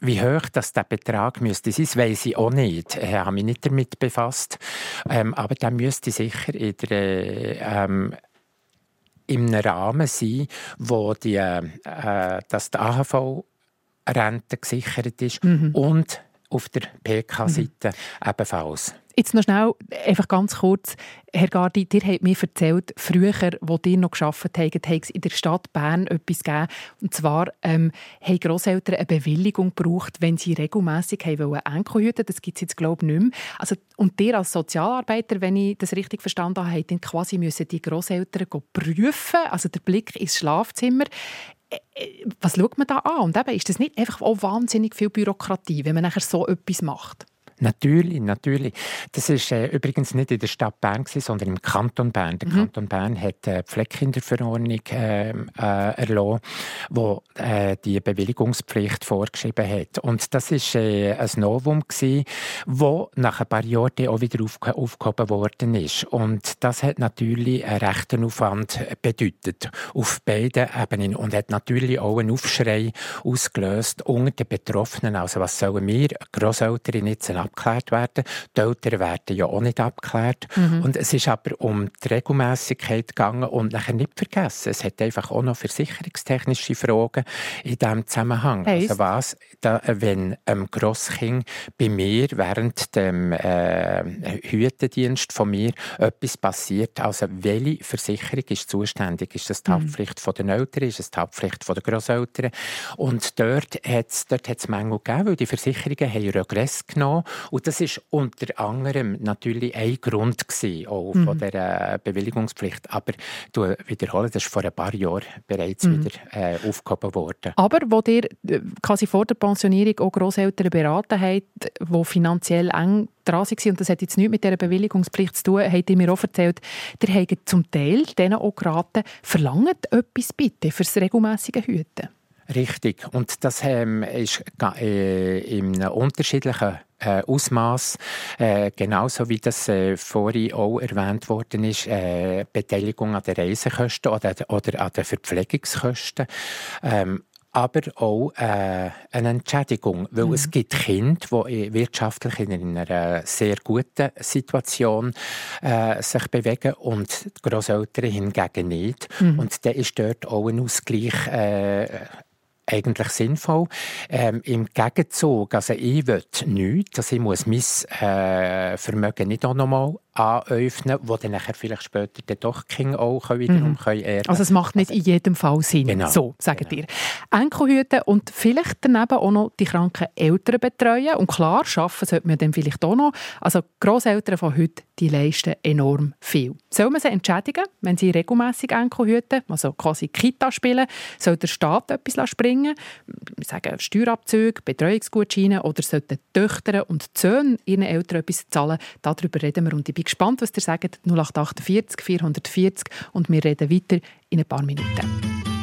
wie hoch das der Betrag müsste sein, weiß ich auch nicht. Ich habe mich nicht damit befasst. Ähm, aber der müsste sicher in der ähm, im Rahmen sein, wo die, äh, dass die AHV-Rente gesichert ist mhm. und auf der PK-Seite mhm. ebenfalls. Jetzt noch schnell, einfach ganz kurz. Herr Gardi, ihr habt mir erzählt, früher, wo ihr noch gearbeitet habt, hat es in der Stadt Bern etwas gegeben. Und zwar ähm, haben Grosseltern eine Bewilligung gebraucht, wenn sie regelmässig Enkel hüten Das gibt es jetzt, glaube ich, nicht mehr. Also, und ihr als Sozialarbeiter, wenn ich das richtig verstanden habe, dann quasi müssen die Grosseltern prüfen, also der Blick ins Schlafzimmer äh, äh, was schaut man da an? Und eben, ist das nicht einfach auch wahnsinnig viel Bürokratie, wenn man nachher so etwas macht? Natürlich, natürlich. Das ist äh, übrigens nicht in der Stadt Bern, gewesen, sondern im Kanton Bern. Der mhm. Kanton Bern hat eine Pflegekinderverordnung ähm, äh, erlassen, wo äh, die Bewilligungspflicht vorgeschrieben hat. Und das ist äh, ein Novum gewesen, wo nach ein paar Jahren auch wieder aufge aufgehoben worden ist. Und das hat natürlich einen rechten Aufwand bedeutet auf beiden Ebenen und hat natürlich auch einen Aufschrei ausgelöst unter den Betroffenen. Also was sollen wir Grosseltern jetzt abgeklärt werden. Die Eltern werden ja auch nicht abgeklärt. Mhm. Und es ist aber um die Regelmäßigkeit gegangen und nachher nicht vergessen, es hat einfach auch noch versicherungstechnische Fragen in diesem Zusammenhang. Heißt? Also was, da, wenn ein Grosskind bei mir während dem äh, Hütendienst von mir etwas passiert, also welche Versicherung ist zuständig? Ist das die mhm. Haftpflicht von den Eltern? Ist es die Haftpflicht den Grosseltern? Und dort hat es dort Mängel gegeben, weil die Versicherungen haben Regress genommen und das ist unter anderem natürlich ein Grund gewesen, auch mhm. von der Bewilligungspflicht. Aber du wiederhole, das ist vor ein paar Jahren bereits mhm. wieder äh, aufgehoben worden. Aber wo ihr äh, quasi vor der Pensionierung auch Grosseltern beraten habt, die finanziell eng dran waren, und das hat jetzt nichts mit dieser Bewilligungspflicht zu tun, habt ihr mir auch erzählt, ihr habt zum Teil denen auch geraten, verlangt etwas bitte fürs regelmäßige Hüten. Richtig. Und das ähm, ist äh, in unterschiedlichen äh, Ausmaß, äh, genauso wie das äh, vorhin auch erwähnt worden ist, äh, Beteiligung an den Reisekosten oder, oder an den Verpflegungskosten. Ähm, aber auch äh, eine Entschädigung, weil mhm. es gibt Kinder, die wirtschaftlich in einer sehr guten Situation äh, sich bewegen und die Grosseltern hingegen nicht. Mhm. Und dann ist dort auch ein Ausgleich äh, eigentlich sinnvoll. Ähm, Im Gegenzug, also ich will nichts, also ich muss mein äh, Vermögen nicht auch nochmal anöffnen, wo dann nachher vielleicht später dann doch Kinder auch wiederum mhm. können erben Also es macht nicht in jedem Fall Sinn, genau. so sagt genau. ihr. Enkelhüten und vielleicht daneben auch noch die kranken Eltern betreuen und klar, arbeiten sollte man dann vielleicht auch noch. Also Grosseltern von heute, die leisten enorm viel. Soll man sie entschädigen, wenn sie regelmäßig Enkelhüten, also quasi Kita spielen, soll der Staat etwas springen? Wir sagen Steuerabzüge, Betreuungsgutscheine oder sollten Töchter und Söhne ihren Eltern etwas zahlen? Darüber reden wir und ich bin gespannt, was ihr sagt. 0848 440 und wir reden weiter in ein paar Minuten.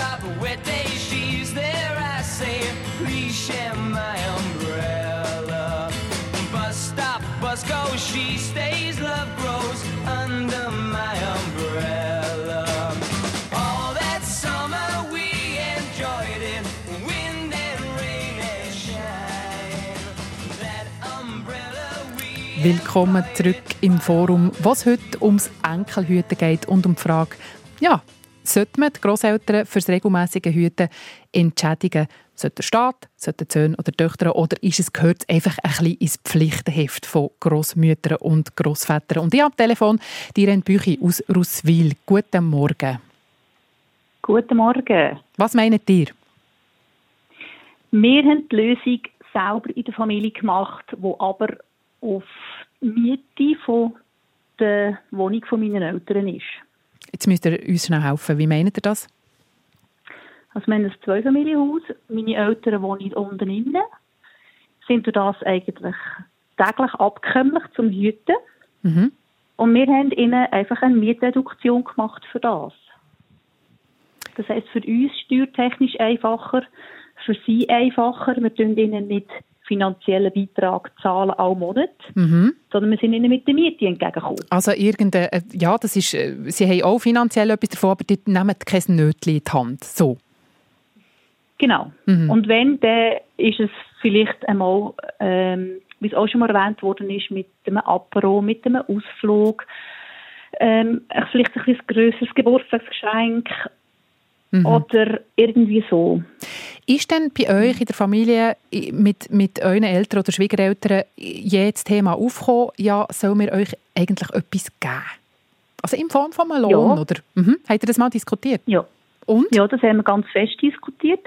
Bus stop, wet day, she's there. I say, please share my umbrella. Bus stop, bus goes, she stays. Love grows under my umbrella. All that summer we enjoyed it, wind and rain and shine. That umbrella we Willkommen zurück im Forum, was heute ums Enkelhüten geht und um die Frage, ja, sollte man die Grosseltern fürs regelmäßige Hüten entschädigen? Sollte der Staat, sollte die Söhne oder die Töchter oder ist es, gehört es einfach ein bisschen ins Pflichtenheft von Grossmüttern und Grossvätern? Und ich habe am Telefon die Irene Büchi aus Russwil. Guten Morgen. Guten Morgen. Was meint ihr? Wir haben die Lösung selber in der Familie gemacht, wo aber auf Miete von der Wohnung von meinen Eltern ist. Jetzt müsst ihr uns schnell helfen. Wie meint ihr das? Also wir haben ein Zweifamilienhaus. Meine Eltern wohnen unten innen. Sind durch das eigentlich täglich abkömmlich zum Hüten. Mhm. Und wir haben ihnen einfach eine Mietreduktion gemacht für das. Das heisst für uns steuertechnisch einfacher, für sie einfacher. Wir tun ihnen nicht finanziellen Beitrag zahlen all Monat, Mhm. sondern wir sind ihnen mit der Miete entgegengekommen. Also irgendein, äh, ja, das ist, äh, sie haben auch finanziell etwas davon, aber die nehmen kein Nötchen in die Hand. So. Genau. Mhm. Und wenn, dann ist es vielleicht einmal, ähm, wie es auch schon mal erwähnt worden ist, mit einem Apero, mit einem Ausflug, ähm, vielleicht ein bisschen grösseres Geburtstagsgeschenk Mhm. oder irgendwie so. Ist denn bei euch in der Familie mit, mit euren Eltern oder Schwiegereltern je das Thema aufgekommen, ja, soll mir euch eigentlich etwas geben? Also in Form von einem Lohn, Ja. oder? Mhm. Habt ihr das mal diskutiert? Ja. Und? Ja, das haben wir ganz fest diskutiert.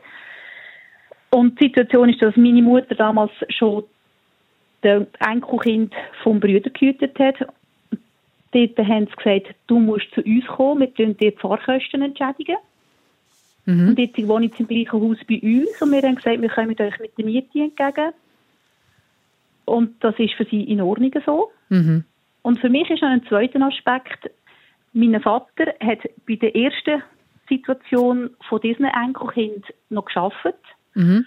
Und die Situation ist, dass meine Mutter damals schon das Enkelkind vom Brüder gehütet hat. Dort haben sie gesagt, du musst zu uns kommen, wir tun dir die Fahrkosten entschädigen. Mhm. Und jetzt wohne ich im gleichen Haus bei uns und wir haben gesagt, wir kommen euch mit der Miete entgegen. Und das ist für sie in Ordnung so. Mhm. Und für mich ist noch ein zweiter Aspekt, mein Vater hat bei der ersten Situation von diesem Enkelkind noch geschafft. Mhm.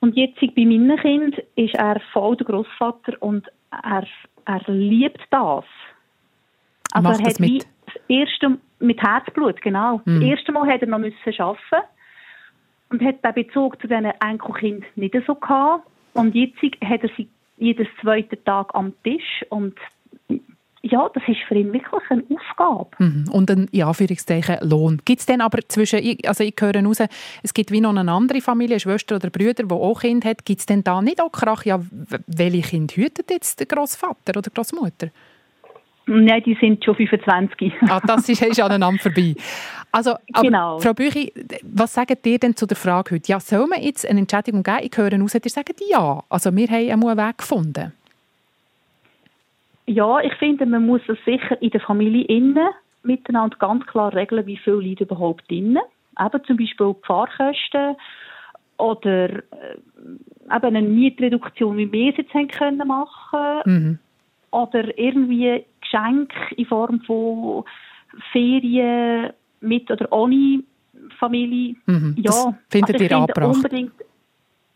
Und jetzt bei meinem Kind ist er voll der Großvater und er, er liebt das. Also Macht er das hat wie mit? Erste mit Herzblut, genau. Mhm. Das erste Mal hat er noch müssen arbeiten und hat den Bezug zu diesen Enkelkind nicht so gehabt. Und jetzt hat er sie jeden zweiten Tag am Tisch und ja, das ist für ihn wirklich eine Aufgabe. Mhm. Und ein, in Anführungszeichen, Lohn. Gibt es denn aber zwischen, also ich höre raus, es gibt wie noch eine andere Familie, Schwester oder Brüder, die auch Kind hat. Gibt es denn da nicht auch Krach, ja, welche Kind hütet jetzt der Großvater oder Großmutter? Nein, die sind schon 25. Ah, das ist, ist aneinander vorbei. Also, Genau. Frau Büchi, was sagt ihr denn zu der Frage heute? Ja, soll man jetzt eine Entschädigung geben? Ich höre raus, ihr sagt ja. Also wir haben einen Weg gefunden. Ja, ich finde, man muss es sicher in der Familie innen miteinander ganz klar regeln, wie viel liegt überhaupt drin. Eben zum Beispiel die Fahrkosten oder äh, eben eine Mietreduktion, wie wir es jetzt haben können machen Mhm. oder irgendwie Geschenke in Form von Ferien mit oder ohne Familie. Mhm. Ja, Das findet also ihr angebracht? unbedingt,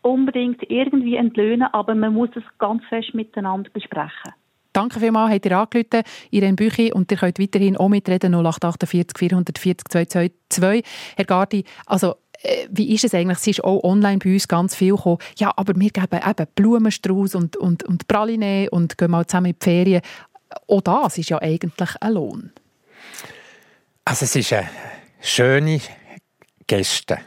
unbedingt irgendwie entlöhnen, aber man muss es ganz fest miteinander besprechen. Danke vielmals, habt ihr angerufen, Irene Büchi, und ihr könnt weiterhin auch mitreden, 0848 440 222. Herr Gardi, also äh, wie ist es eigentlich? Es ist auch online bei uns ganz viel gekommen. Ja, aber wir geben eben Blumenstrauß und, und, und Praline und gehen mal zusammen in die Ferien. Auch das ist ja eigentlich ein Lohn. Also es ist eine schöne Geste,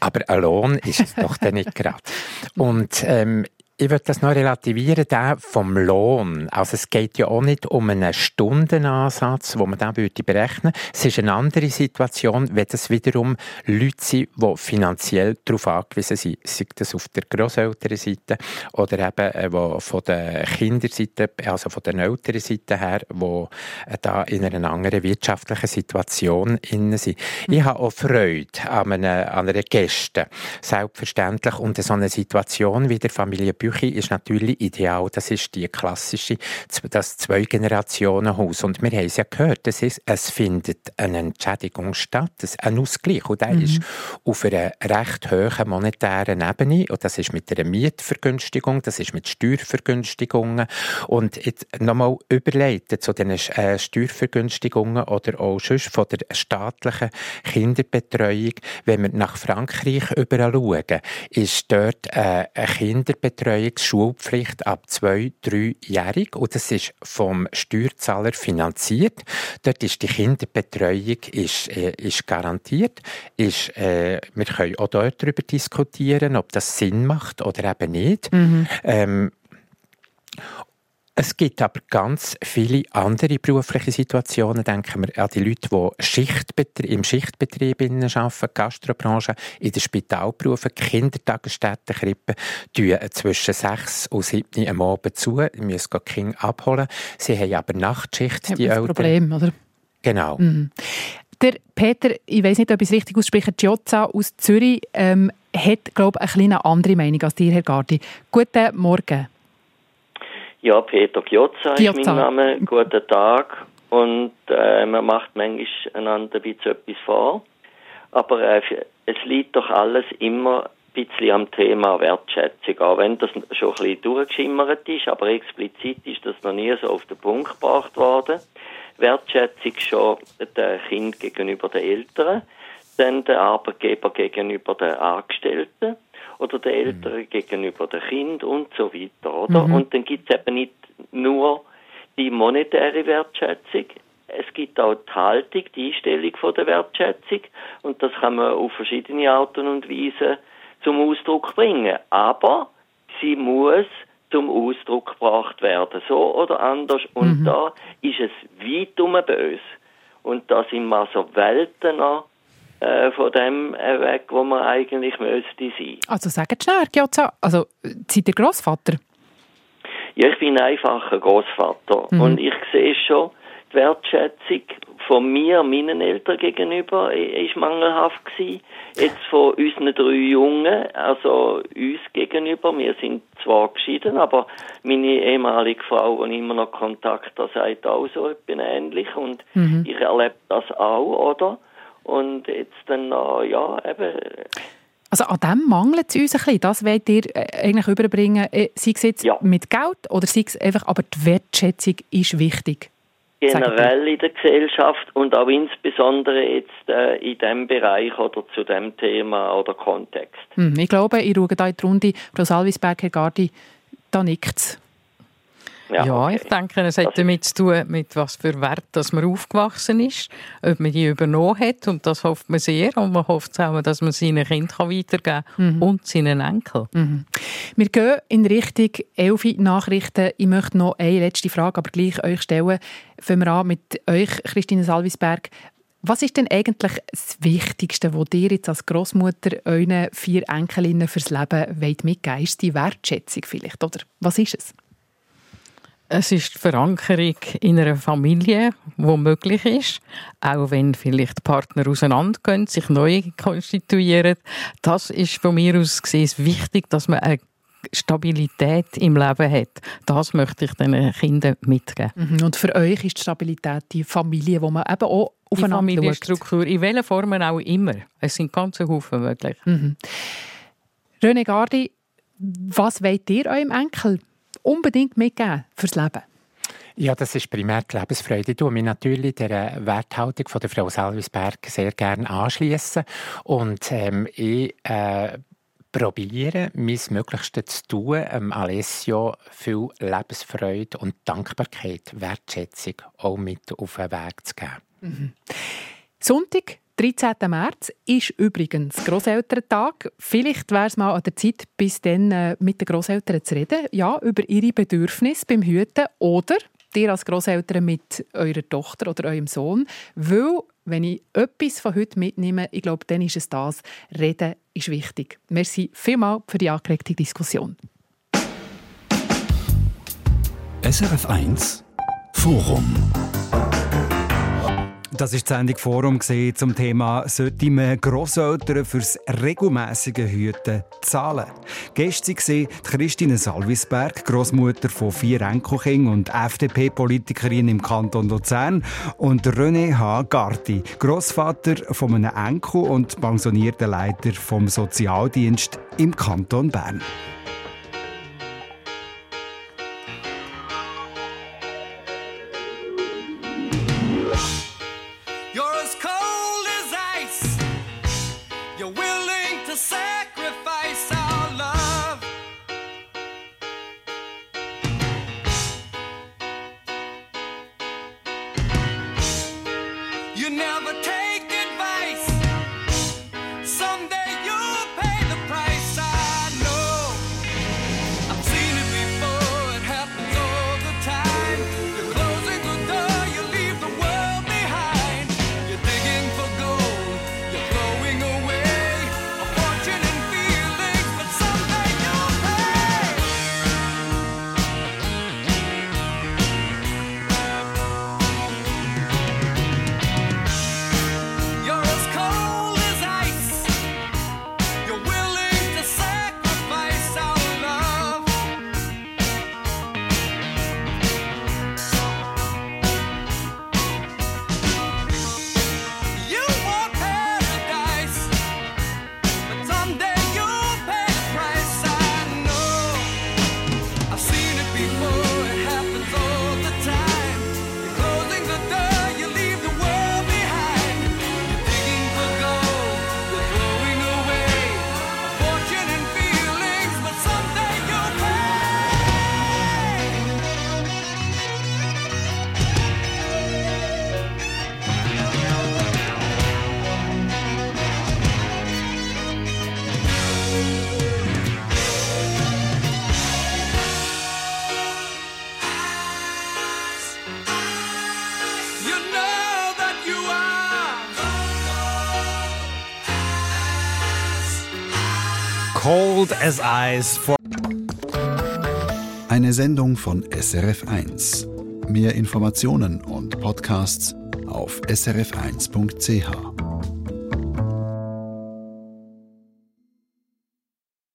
aber ein Lohn ist es doch dann nicht gerade. Und ähm, ich würde das noch relativieren, der vom Lohn. Also es geht ja auch nicht um einen Stundenansatz, wo man dann würde berechnen. Es ist eine andere Situation, wenn das wiederum Leute sind, die finanziell darauf angewiesen sind, sei das auf der Grosselternseite oder eben äh, wo von der Kinderseite, also von der Elternseite her, wo äh, da in einer anderen wirtschaftlichen Situation innen sind. Mhm. Ich habe auch Freude an einer, an einer Gäste, selbstverständlich. Und so eine Situation wie der Familie Büchi ist natürlich ideal. Das ist die klassische, das Zwei-Generationen-Haus. Und wir haben es ja gehört, das ist, es findet eine Entschädigung statt, ein Ausgleich. Und der mhm. ist auf einer recht hohen monetären Ebene. Und das ist mit einer Mietvergünstigung, das ist mit Steuervergünstigungen. Und jetzt nochmal überleiten zu den äh, Steuervergünstigungen oder auch sonst von der staatlichen Kinderbetreuung. Wenn wir nach Frankreich überall schauen, ist dort äh, eine Kinderbetreuungsschulpflicht ab zwei, dreijährig und das ist vom Steuerzahler finanziert. Dort ist die Kinderbetreuung ist, äh, ist garantiert. Ist, äh, wir können auch dort darüber diskutieren, ob das Sinn macht oder eben nicht. Mhm. Ähm, es gibt aber ganz viele andere berufliche Situationen. Denken wir an die Leute, die Schichtbetrieb, im Schichtbetrieb arbeiten, Gastrobranche, in den Spitalberufen, Kindertagesstätten, Krippen, tun zwischen sechs und sieben am Abend zu. Sie müssen die Kinder abholen. Sie haben aber Nachtschicht, die Eltern. Problem, oder? Genau. Mhm. Der Peter, ich weiß nicht, ob ich es richtig ausspreche, Giozza aus Zürich, ähm, hat, glaube ich, eine kleine andere Meinung als dir, Herr Gardi. Guten Morgen. Ja, Peter Giozza ist mein Name. Guten Tag. Und äh, man macht manchmal einander ein bisschen etwas vor. Aber äh, es liegt doch alles immer ein bisschen am Thema Wertschätzung, auch wenn das schon ein bisschen durchgeschimmert ist, aber explizit ist das noch nie so auf den Punkt gebracht worden. Wertschätzung schon der Kind gegenüber den Eltern, dann der Arbeitgeber gegenüber den Angestellten oder der Eltern mhm. gegenüber dem Kind und so weiter, oder? Mhm. Und dann gibt es eben nicht nur die monetäre Wertschätzung, es gibt auch die Haltung, die Einstellung von der Wertschätzung und das kann man auf verschiedene Arten und Weisen zum Ausdruck bringen. Aber sie muss zum Ausdruck gebracht werden, so oder anders. Und mhm. da ist es weit um bei uns. Und da sind wir so Welten äh, von dem äh, weg, wo man eigentlich müsste sein. Also sagen schnell, Giozza, also seid ihr Großvater? Ja, ich bin einfach ein Großvater mhm. und ich sehe schon, die Wertschätzung von mir, meinen Eltern gegenüber, ist mangelhaft gewesen. Jetzt von unseren drei Jungen, also uns gegenüber, wir sind zwar geschieden, aber meine ehemalige Frau, die immer noch Kontakt hat, sagt auch so etwas ähnlich und mhm. ich erlebe das auch, oder? Und jetzt dann noch, ja, eben... Also an dem mangelt es uns ein bisschen. Das wollt ihr äh, eigentlich überbringen, äh, sei es jetzt ja. mit Geld oder sei es einfach, aber die Wertschätzung ist wichtig. Generell in der Gesellschaft und auch insbesondere jetzt äh, in dem Bereich oder zu dem Thema oder Kontext. Hm, ich glaube, ich schaue da in die Runde, Frau Salvisberg, Herr Gardi, da nickt ja, ja okay. ich denke, es hat damit zu tun, mit was für Wert dass man aufgewachsen ist, ob man die übernommen hat und das hofft man sehr und man hofft auch, dass man seinen Kind weitergeben kann mhm. und seinen Enkel. Mhm. Wir gehen in Richtung Elfi Nachrichten. Ich möchte noch eine letzte Frage, aber gleich euch stellen. Fangen wir an mit euch, Christine Salvisberg. Was ist denn eigentlich das Wichtigste, was ihr jetzt als Großmutter euren vier Enkelinnen fürs Leben mitgeben wollt? Ist die Wertschätzung vielleicht, oder was ist es? Es ist die Verankerung in einer Familie, die möglich ist, auch wenn vielleicht Partner auseinandergehen, sich neu konstituieren. Das ist von mir aus gesehen wichtig, dass man eine Stabilität im Leben hat. Das möchte ich den Kindern mitgeben. Mhm. Und für euch ist die Stabilität die Familie, wo man eben auch aufeinander die Familienstruktur, in welchen Formen auch immer. Es sind ganze Haufen möglich. Mhm. René Gardi, was wollt ihr eurem Enkel unbedingt mitgeben fürs Leben? Ja, das ist primär die Lebensfreude. Ich tue mich natürlich der Werthaltung von der Frau Salvisberg sehr gerne anschließen und ähm, ich äh, probiere, mein Möglichstes zu tun, ähm, Alessio viel Lebensfreude und Dankbarkeit, Wertschätzung auch mit auf den Weg zu geben. Mhm. Sonntag 13. März ist übrigens Großelterntag. Vielleicht wäre es mal an der Zeit, bis dann äh, mit den Großeltern zu reden. Ja, über ihre Bedürfnisse beim Hüten oder dir als Großeltern mit eurer Tochter oder eurem Sohn. Weil, wenn ich etwas von heute mitnehme, ich glaube, dann ist es das. Reden ist wichtig. Merci vielmals für die angeregte Diskussion. SRF 1 Forum das ist die Sendung Forum zum Thema «Sollte man Grosseltern fürs regelmäßige Hüten zahlen?» Gestern war Christine Salvisberg, Großmutter von vier Enkelkindern und FDP-Politikerin im Kanton Luzern und René H. Garti, Großvater von einem Enkel und pensionierter Leiter vom Sozialdienst im Kanton Bern. Cold as Ice. Eine Sendung von SRF1. Mehr Informationen und Podcasts auf srf1.ch.